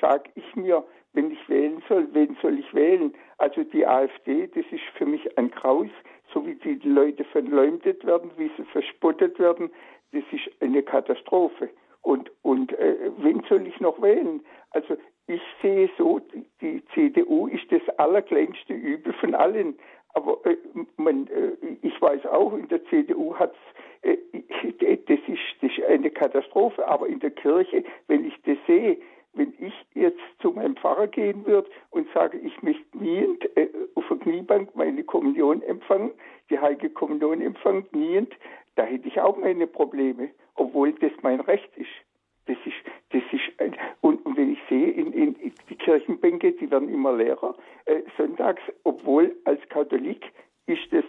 sage ich mir, wenn ich wählen soll, wen soll ich wählen? Also die AfD, das ist für mich ein Graus, so wie die Leute verleumdet werden, wie sie verspottet werden, das ist eine Katastrophe. Und, und äh, wen soll ich noch wählen? Also ich sehe so, die, CDU ist das allerkleinste Übel von allen. Aber äh, man, äh, ich weiß auch, in der CDU hat äh, das, ist, das ist eine Katastrophe. Aber in der Kirche, wenn ich das sehe, wenn ich jetzt zu meinem Pfarrer gehen würde und sage, ich möchte kniend äh, auf der Kniebank meine Kommunion empfangen, die heilige Kommunion empfangen, kniend, da hätte ich auch meine Probleme, obwohl das mein Recht ist. Das ist, das ist, und, und, wenn ich sehe, in, in, die Kirchenbänke, die werden immer leerer, äh, sonntags, obwohl als Katholik ist das,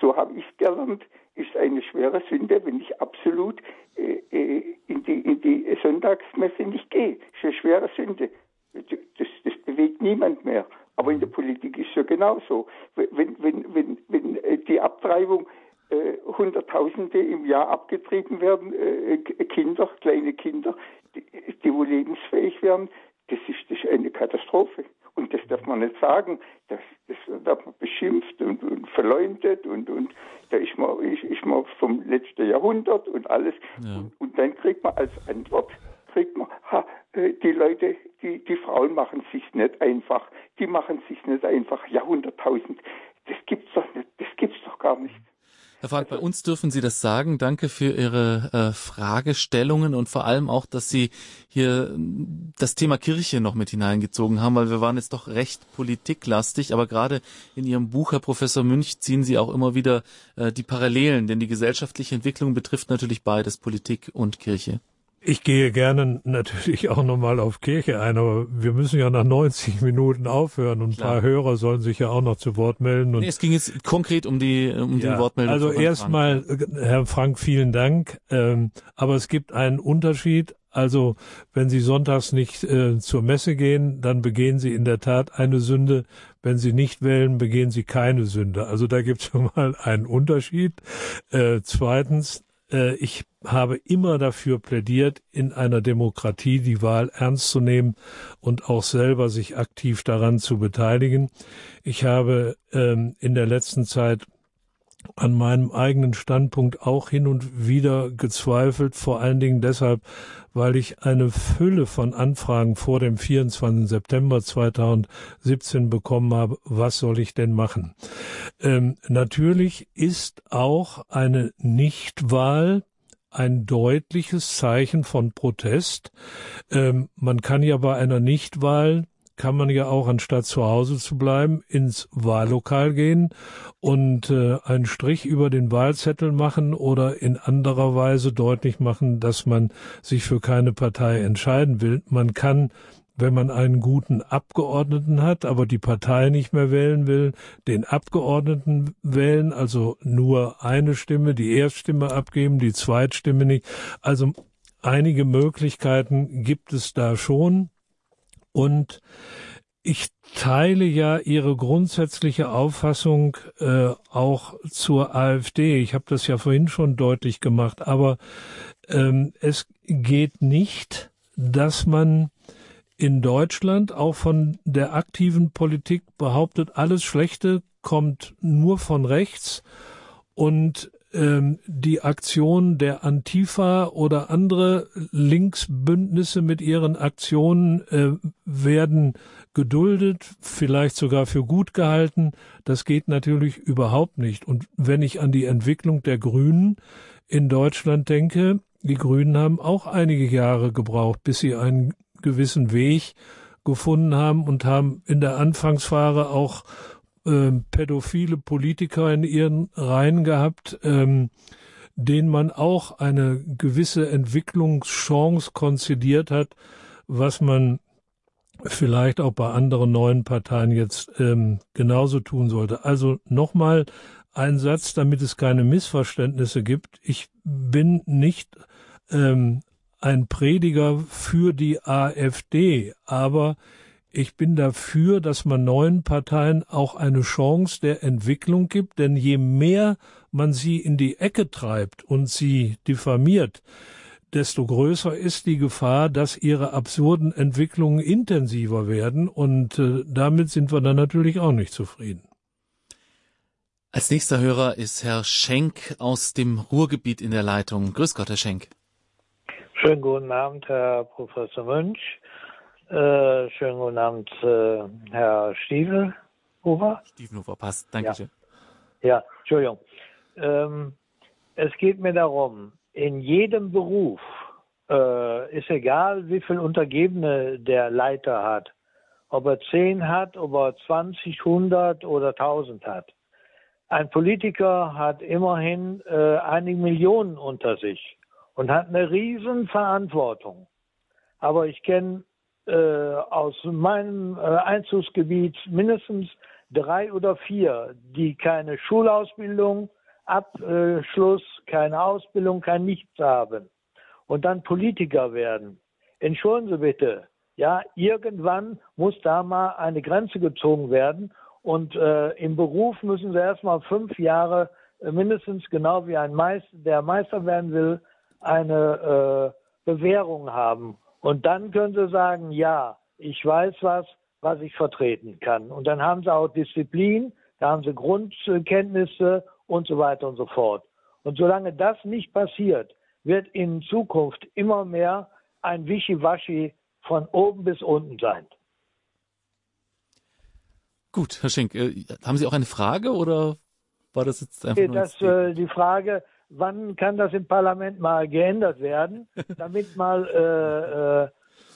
so habe ich es gelernt, ist eine schwere Sünde, wenn ich absolut äh, äh, in, die, in die Sonntagsmesse nicht gehe. Das ist eine schwere Sünde. Das, das bewegt niemand mehr. Aber in der Politik ist es ja genauso. Wenn, wenn, wenn, wenn äh, die Abtreibung äh, Hunderttausende im Jahr abgetrieben werden, äh, Kinder, kleine Kinder, die, die wohl lebensfähig werden, das ist, das ist eine Katastrophe. Und das darf man nicht sagen. Das, das wird man beschimpft und, und verleumdet und, und da ist man, ist, ist man vom letzten Jahrhundert und alles. Ja. Und, und, dann kriegt man als Antwort, kriegt man, ha, äh, die Leute, die, die Frauen machen sich nicht einfach. Die machen sich nicht einfach. Jahrhunderttausend. Das gibt's doch nicht. Das gibt's doch gar nicht. Herr Frank, bei uns dürfen Sie das sagen. Danke für Ihre äh, Fragestellungen und vor allem auch, dass Sie hier das Thema Kirche noch mit hineingezogen haben, weil wir waren jetzt doch recht politiklastig, aber gerade in Ihrem Buch, Herr Professor Münch, ziehen Sie auch immer wieder äh, die Parallelen, denn die gesellschaftliche Entwicklung betrifft natürlich beides, Politik und Kirche. Ich gehe gerne natürlich auch nochmal auf Kirche ein, aber wir müssen ja nach 90 Minuten aufhören und Klar. ein paar Hörer sollen sich ja auch noch zu Wort melden. Und nee, es ging jetzt konkret um die um ja, die Wortmeldung. Also erstmal, Herr Frank, vielen Dank. Ähm, aber es gibt einen Unterschied. Also wenn Sie sonntags nicht äh, zur Messe gehen, dann begehen Sie in der Tat eine Sünde. Wenn Sie nicht wählen, begehen Sie keine Sünde. Also da gibt es schon mal einen Unterschied. Äh, zweitens, ich habe immer dafür plädiert, in einer Demokratie die Wahl ernst zu nehmen und auch selber sich aktiv daran zu beteiligen. Ich habe ähm, in der letzten Zeit an meinem eigenen Standpunkt auch hin und wieder gezweifelt, vor allen Dingen deshalb, weil ich eine Fülle von Anfragen vor dem 24. September 2017 bekommen habe, was soll ich denn machen? Ähm, natürlich ist auch eine Nichtwahl ein deutliches Zeichen von Protest. Ähm, man kann ja bei einer Nichtwahl kann man ja auch, anstatt zu Hause zu bleiben, ins Wahllokal gehen und äh, einen Strich über den Wahlzettel machen oder in anderer Weise deutlich machen, dass man sich für keine Partei entscheiden will. Man kann wenn man einen guten Abgeordneten hat, aber die Partei nicht mehr wählen will, den Abgeordneten wählen, also nur eine Stimme, die Erststimme abgeben, die Zweitstimme nicht. Also einige Möglichkeiten gibt es da schon. Und ich teile ja Ihre grundsätzliche Auffassung äh, auch zur AfD. Ich habe das ja vorhin schon deutlich gemacht, aber ähm, es geht nicht, dass man in Deutschland auch von der aktiven Politik behauptet, alles Schlechte kommt nur von rechts und die Aktion der Antifa oder andere Linksbündnisse mit ihren Aktionen äh, werden geduldet, vielleicht sogar für gut gehalten. Das geht natürlich überhaupt nicht. Und wenn ich an die Entwicklung der Grünen in Deutschland denke, die Grünen haben auch einige Jahre gebraucht, bis sie einen gewissen Weg gefunden haben und haben in der Anfangsphase auch äh, pädophile Politiker in ihren Reihen gehabt, ähm, denen man auch eine gewisse Entwicklungschance konzidiert hat, was man vielleicht auch bei anderen neuen Parteien jetzt ähm, genauso tun sollte. Also nochmal ein Satz, damit es keine Missverständnisse gibt. Ich bin nicht ähm, ein Prediger für die AfD, aber ich bin dafür, dass man neuen Parteien auch eine Chance der Entwicklung gibt, denn je mehr man sie in die Ecke treibt und sie diffamiert, desto größer ist die Gefahr, dass ihre absurden Entwicklungen intensiver werden und äh, damit sind wir dann natürlich auch nicht zufrieden. Als nächster Hörer ist Herr Schenk aus dem Ruhrgebiet in der Leitung. Grüß Gott, Herr Schenk. Schönen guten Abend, Herr Professor Münch. Äh, schönen guten Abend, äh, Herr Stiefelhofer. Stiefelhofer passt, danke schön. Ja, ja Entschuldigung. Ähm, es geht mir darum, in jedem Beruf äh, ist egal, wie viel Untergebene der Leiter hat, ob er 10 hat, ob er 20, 100 oder 1000 hat. Ein Politiker hat immerhin äh, einige Millionen unter sich und hat eine riesen Verantwortung. Aber ich kenne äh, aus meinem äh, Einzugsgebiet mindestens drei oder vier, die keine Schulausbildung, Abschluss, keine Ausbildung, kein Nichts haben und dann Politiker werden. Entschuldigen Sie bitte, Ja, irgendwann muss da mal eine Grenze gezogen werden. Und äh, im Beruf müssen sie erstmal fünf Jahre äh, mindestens genau wie ein Meister, der Meister werden will, eine äh, Bewährung haben. Und dann können sie sagen, ja, ich weiß was, was ich vertreten kann. Und dann haben sie auch Disziplin, da haben sie Grundkenntnisse und so weiter und so fort. Und solange das nicht passiert, wird in Zukunft immer mehr ein Wischiwaschi von oben bis unten sein. Gut, Herr Schenk, äh, haben Sie auch eine Frage oder war das jetzt einfach nur das, äh, die Frage, wann kann das im Parlament mal geändert werden, damit mal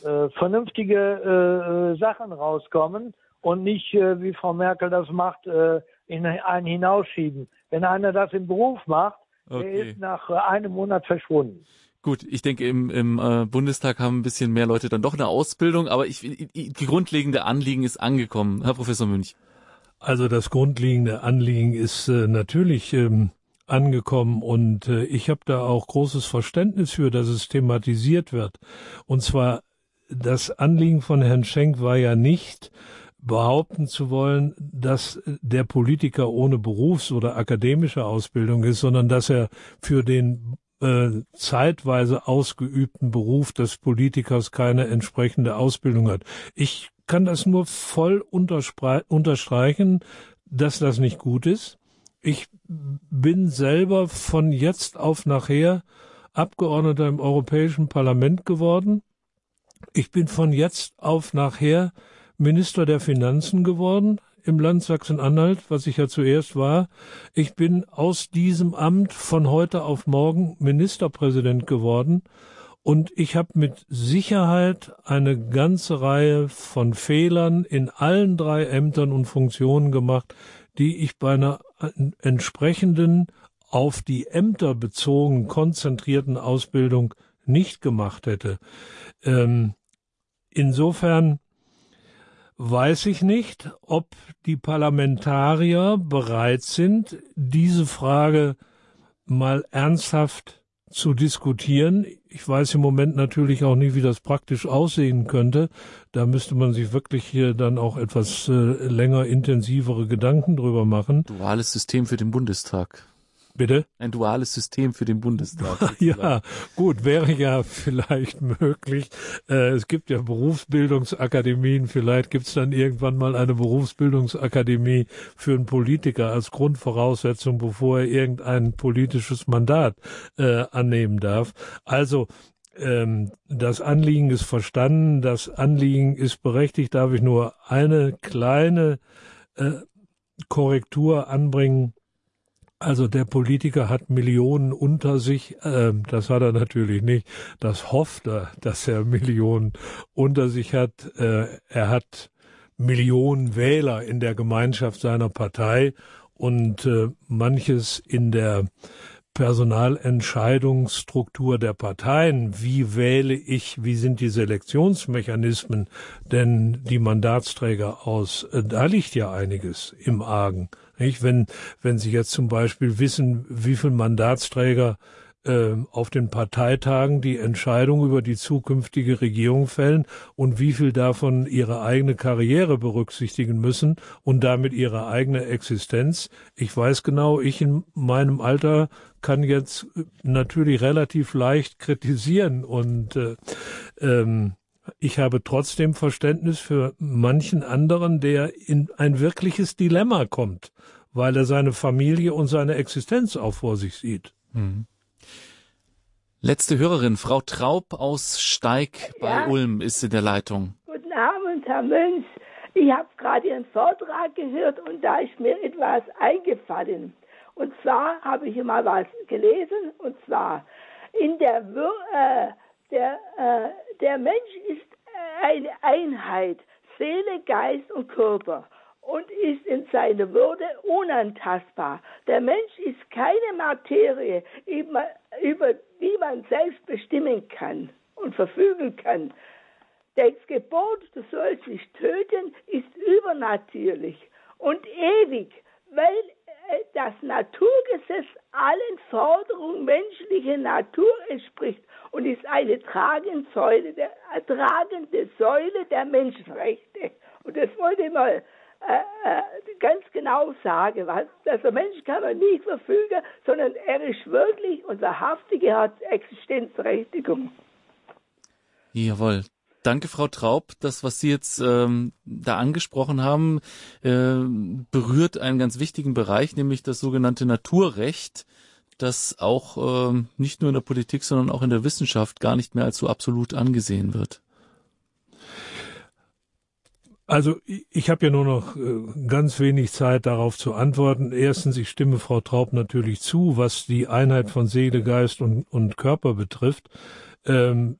äh, äh, äh vernünftige äh, Sachen rauskommen und nicht, wie Frau Merkel das macht, in einen hinausschieben. Wenn einer das im Beruf macht, okay. der ist nach einem Monat verschwunden. Gut, ich denke, im, im äh, Bundestag haben ein bisschen mehr Leute dann doch eine Ausbildung, aber ich, die grundlegende Anliegen ist angekommen, Herr Professor Münch. Also das grundlegende Anliegen ist äh, natürlich ähm, angekommen und äh, ich habe da auch großes Verständnis für, dass es thematisiert wird. Und zwar das Anliegen von Herrn Schenk war ja nicht behaupten zu wollen, dass der Politiker ohne Berufs- oder akademische Ausbildung ist, sondern dass er für den äh, zeitweise ausgeübten Beruf des Politikers keine entsprechende Ausbildung hat. Ich kann das nur voll unterstreichen, dass das nicht gut ist. Ich bin selber von jetzt auf nachher Abgeordneter im Europäischen Parlament geworden. Ich bin von jetzt auf nachher Minister der Finanzen geworden im Land Sachsen-Anhalt, was ich ja zuerst war. Ich bin aus diesem Amt von heute auf morgen Ministerpräsident geworden und ich habe mit Sicherheit eine ganze Reihe von Fehlern in allen drei Ämtern und Funktionen gemacht, die ich bei einer entsprechenden auf die Ämter bezogen konzentrierten Ausbildung nicht gemacht hätte. Ähm, insofern weiß ich nicht, ob die Parlamentarier bereit sind, diese Frage mal ernsthaft zu diskutieren. Ich weiß im Moment natürlich auch nicht, wie das praktisch aussehen könnte. Da müsste man sich wirklich hier dann auch etwas äh, länger intensivere Gedanken drüber machen. Duales System für den Bundestag. Bitte? Ein duales System für den Bundestag. ja, gut, wäre ja vielleicht möglich. Äh, es gibt ja Berufsbildungsakademien, vielleicht gibt es dann irgendwann mal eine Berufsbildungsakademie für einen Politiker als Grundvoraussetzung, bevor er irgendein politisches Mandat äh, annehmen darf. Also ähm, das Anliegen ist verstanden, das Anliegen ist berechtigt. Darf ich nur eine kleine äh, Korrektur anbringen? Also der Politiker hat Millionen unter sich, äh, das hat er natürlich nicht. Das hofft er, dass er Millionen unter sich hat. Äh, er hat Millionen Wähler in der Gemeinschaft seiner Partei und äh, manches in der Personalentscheidungsstruktur der Parteien. Wie wähle ich? Wie sind die Selektionsmechanismen denn die Mandatsträger aus? Äh, da liegt ja einiges im Argen. Nicht? Wenn, wenn Sie jetzt zum Beispiel wissen, wie viel Mandatsträger äh, auf den Parteitagen die Entscheidung über die zukünftige Regierung fällen und wie viel davon ihre eigene Karriere berücksichtigen müssen und damit ihre eigene Existenz. Ich weiß genau, ich in meinem Alter kann jetzt natürlich relativ leicht kritisieren und äh, ähm, ich habe trotzdem Verständnis für manchen anderen, der in ein wirkliches Dilemma kommt, weil er seine Familie und seine Existenz auch vor sich sieht. Mhm. Letzte Hörerin, Frau Traub aus Steig bei ja. Ulm ist in der Leitung. Guten Abend, Herr Münz. Ich habe gerade Ihren Vortrag gehört und da ist mir etwas eingefallen. Und zwar habe ich mal was gelesen und zwar in der äh, der, äh, der Mensch ist eine Einheit, Seele, Geist und Körper und ist in seiner Würde unantastbar. Der Mensch ist keine Materie, über, die man selbst bestimmen kann und verfügen kann. Das Gebot, du sollst nicht töten, ist übernatürlich und ewig, weil das Naturgesetz allen Forderungen menschlicher Natur entspricht und ist eine tragende Säule der, tragende Säule der Menschenrechte. Und das wollte ich mal äh, äh, ganz genau sagen. Was, dass der Mensch kann man nicht verfügen, sondern er ist wirklich und wahrhaftige hat Existenzberechtigung. Jawohl. Danke, Frau Traub. Das, was Sie jetzt ähm, da angesprochen haben, äh, berührt einen ganz wichtigen Bereich, nämlich das sogenannte Naturrecht, das auch äh, nicht nur in der Politik, sondern auch in der Wissenschaft gar nicht mehr als so absolut angesehen wird. Also ich habe ja nur noch äh, ganz wenig Zeit darauf zu antworten. Erstens, ich stimme Frau Traub natürlich zu, was die Einheit von Seele, Geist und, und Körper betrifft. Ähm,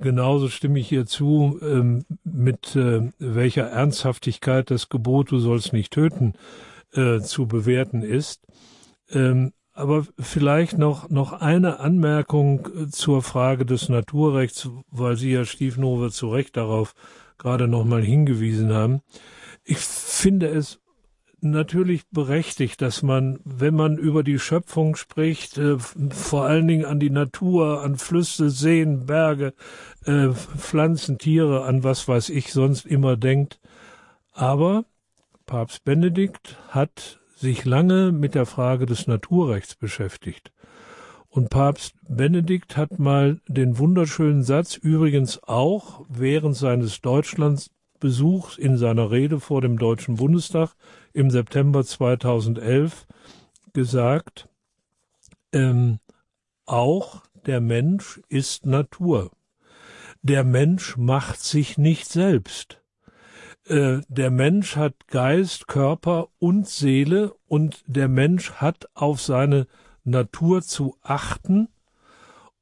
Genauso stimme ich ihr zu, ähm, mit äh, welcher Ernsthaftigkeit das Gebot, du sollst nicht töten, äh, zu bewerten ist. Ähm, aber vielleicht noch, noch eine Anmerkung äh, zur Frage des Naturrechts, weil Sie, Herr Stiefenhofer, zu Recht darauf gerade nochmal hingewiesen haben. Ich finde es natürlich berechtigt, dass man, wenn man über die Schöpfung spricht, äh, vor allen Dingen an die Natur, an Flüsse, Seen, Berge, äh, Pflanzen, Tiere, an was weiß ich sonst immer denkt. Aber Papst Benedikt hat sich lange mit der Frage des Naturrechts beschäftigt. Und Papst Benedikt hat mal den wunderschönen Satz, übrigens auch während seines Deutschlandsbesuchs in seiner Rede vor dem Deutschen Bundestag im September 2011 gesagt, ähm, auch der Mensch ist Natur. Der Mensch macht sich nicht selbst. Äh, der Mensch hat Geist, Körper und Seele und der Mensch hat auf seine Natur zu achten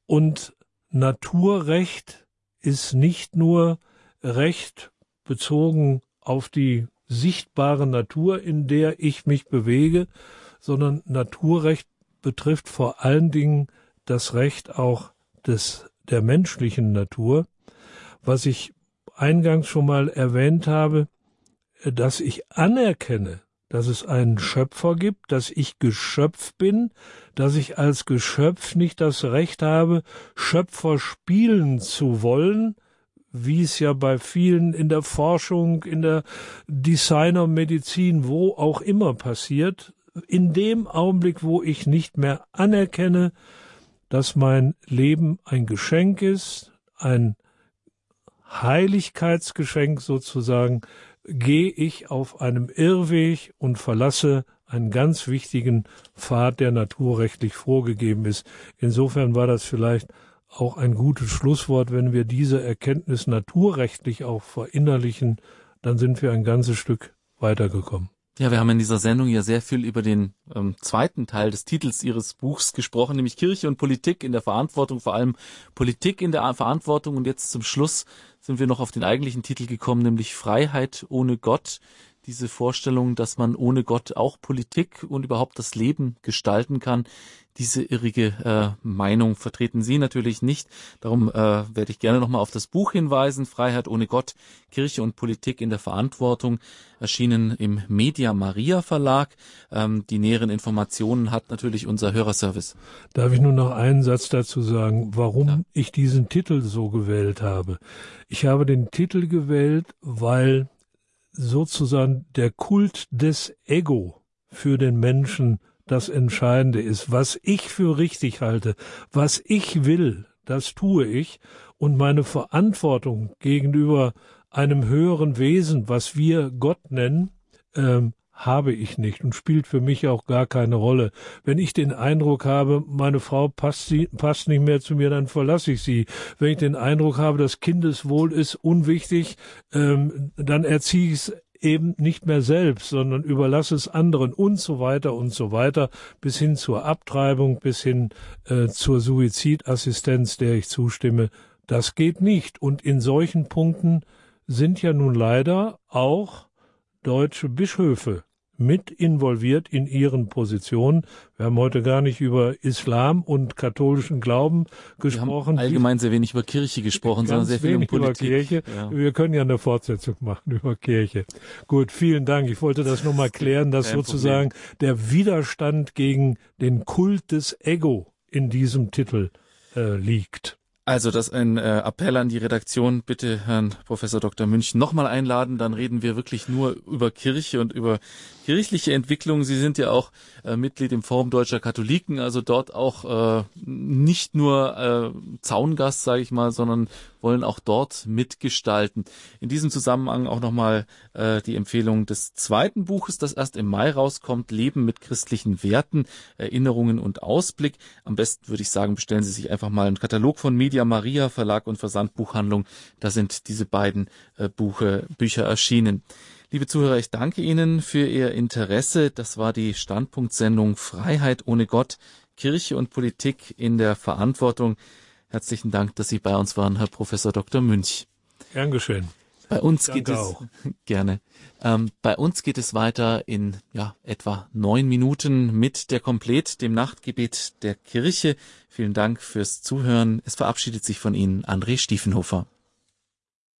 und Naturrecht ist nicht nur Recht bezogen auf die sichtbare Natur, in der ich mich bewege, sondern Naturrecht betrifft vor allen Dingen das Recht auch des, der menschlichen Natur, was ich eingangs schon mal erwähnt habe, dass ich anerkenne, dass es einen Schöpfer gibt, dass ich Geschöpf bin, dass ich als Geschöpf nicht das Recht habe, Schöpfer spielen zu wollen, wie es ja bei vielen in der Forschung, in der Designermedizin, wo auch immer passiert, in dem Augenblick, wo ich nicht mehr anerkenne, dass mein Leben ein Geschenk ist, ein Heiligkeitsgeschenk sozusagen, gehe ich auf einem Irrweg und verlasse einen ganz wichtigen Pfad, der naturrechtlich vorgegeben ist. Insofern war das vielleicht auch ein gutes Schlusswort. Wenn wir diese Erkenntnis naturrechtlich auch verinnerlichen, dann sind wir ein ganzes Stück weitergekommen. Ja, wir haben in dieser Sendung ja sehr viel über den ähm, zweiten Teil des Titels Ihres Buchs gesprochen, nämlich Kirche und Politik in der Verantwortung, vor allem Politik in der Verantwortung. Und jetzt zum Schluss sind wir noch auf den eigentlichen Titel gekommen, nämlich Freiheit ohne Gott diese Vorstellung, dass man ohne Gott auch Politik und überhaupt das Leben gestalten kann. Diese irrige äh, Meinung vertreten Sie natürlich nicht. Darum äh, werde ich gerne nochmal auf das Buch hinweisen. Freiheit ohne Gott, Kirche und Politik in der Verantwortung, erschienen im Media Maria Verlag. Ähm, die näheren Informationen hat natürlich unser Hörerservice. Darf ich nur noch einen Satz dazu sagen, warum ja. ich diesen Titel so gewählt habe? Ich habe den Titel gewählt, weil sozusagen der Kult des Ego für den Menschen das Entscheidende ist. Was ich für richtig halte, was ich will, das tue ich und meine Verantwortung gegenüber einem höheren Wesen, was wir Gott nennen, ähm, habe ich nicht und spielt für mich auch gar keine Rolle. Wenn ich den Eindruck habe, meine Frau passt, sie, passt nicht mehr zu mir, dann verlasse ich sie. Wenn ich den Eindruck habe, das Kindeswohl ist unwichtig, ähm, dann erziehe ich es eben nicht mehr selbst, sondern überlasse es anderen und so weiter und so weiter, bis hin zur Abtreibung, bis hin äh, zur Suizidassistenz, der ich zustimme. Das geht nicht. Und in solchen Punkten sind ja nun leider auch deutsche Bischöfe mit involviert in ihren Positionen. Wir haben heute gar nicht über Islam und katholischen Glauben gesprochen. Wir haben allgemein sehr wenig über Kirche gesprochen, sondern sehr viel um Politik. Über Kirche. Ja. Wir können ja eine Fortsetzung machen über Kirche. Gut, vielen Dank. Ich wollte das nur mal klären, dass sozusagen Problem. der Widerstand gegen den Kult des Ego in diesem Titel äh, liegt. Also, das ein äh, Appell an die Redaktion. Bitte Herrn Professor Dr. Münch nochmal einladen. Dann reden wir wirklich nur über Kirche und über kirchliche Entwicklung. Sie sind ja auch äh, Mitglied im Forum Deutscher Katholiken, also dort auch äh, nicht nur äh, Zaungast, sage ich mal, sondern wollen auch dort mitgestalten. In diesem Zusammenhang auch nochmal äh, die Empfehlung des zweiten Buches, das erst im Mai rauskommt, Leben mit christlichen Werten, Erinnerungen und Ausblick. Am besten würde ich sagen, bestellen Sie sich einfach mal einen Katalog von Media Maria Verlag und Versandbuchhandlung. Da sind diese beiden äh, Buche, Bücher erschienen. Liebe Zuhörer, ich danke Ihnen für Ihr Interesse. Das war die Standpunktsendung Freiheit ohne Gott, Kirche und Politik in der Verantwortung. Herzlichen Dank, dass Sie bei uns waren, Herr Professor Dr. Münch. Gern geschehen. Bei uns Danke geht es auch. gerne. Ähm, bei uns geht es weiter in ja etwa neun Minuten mit der Komplett, dem Nachtgebet der Kirche. Vielen Dank fürs Zuhören. Es verabschiedet sich von Ihnen André Stiefenhofer.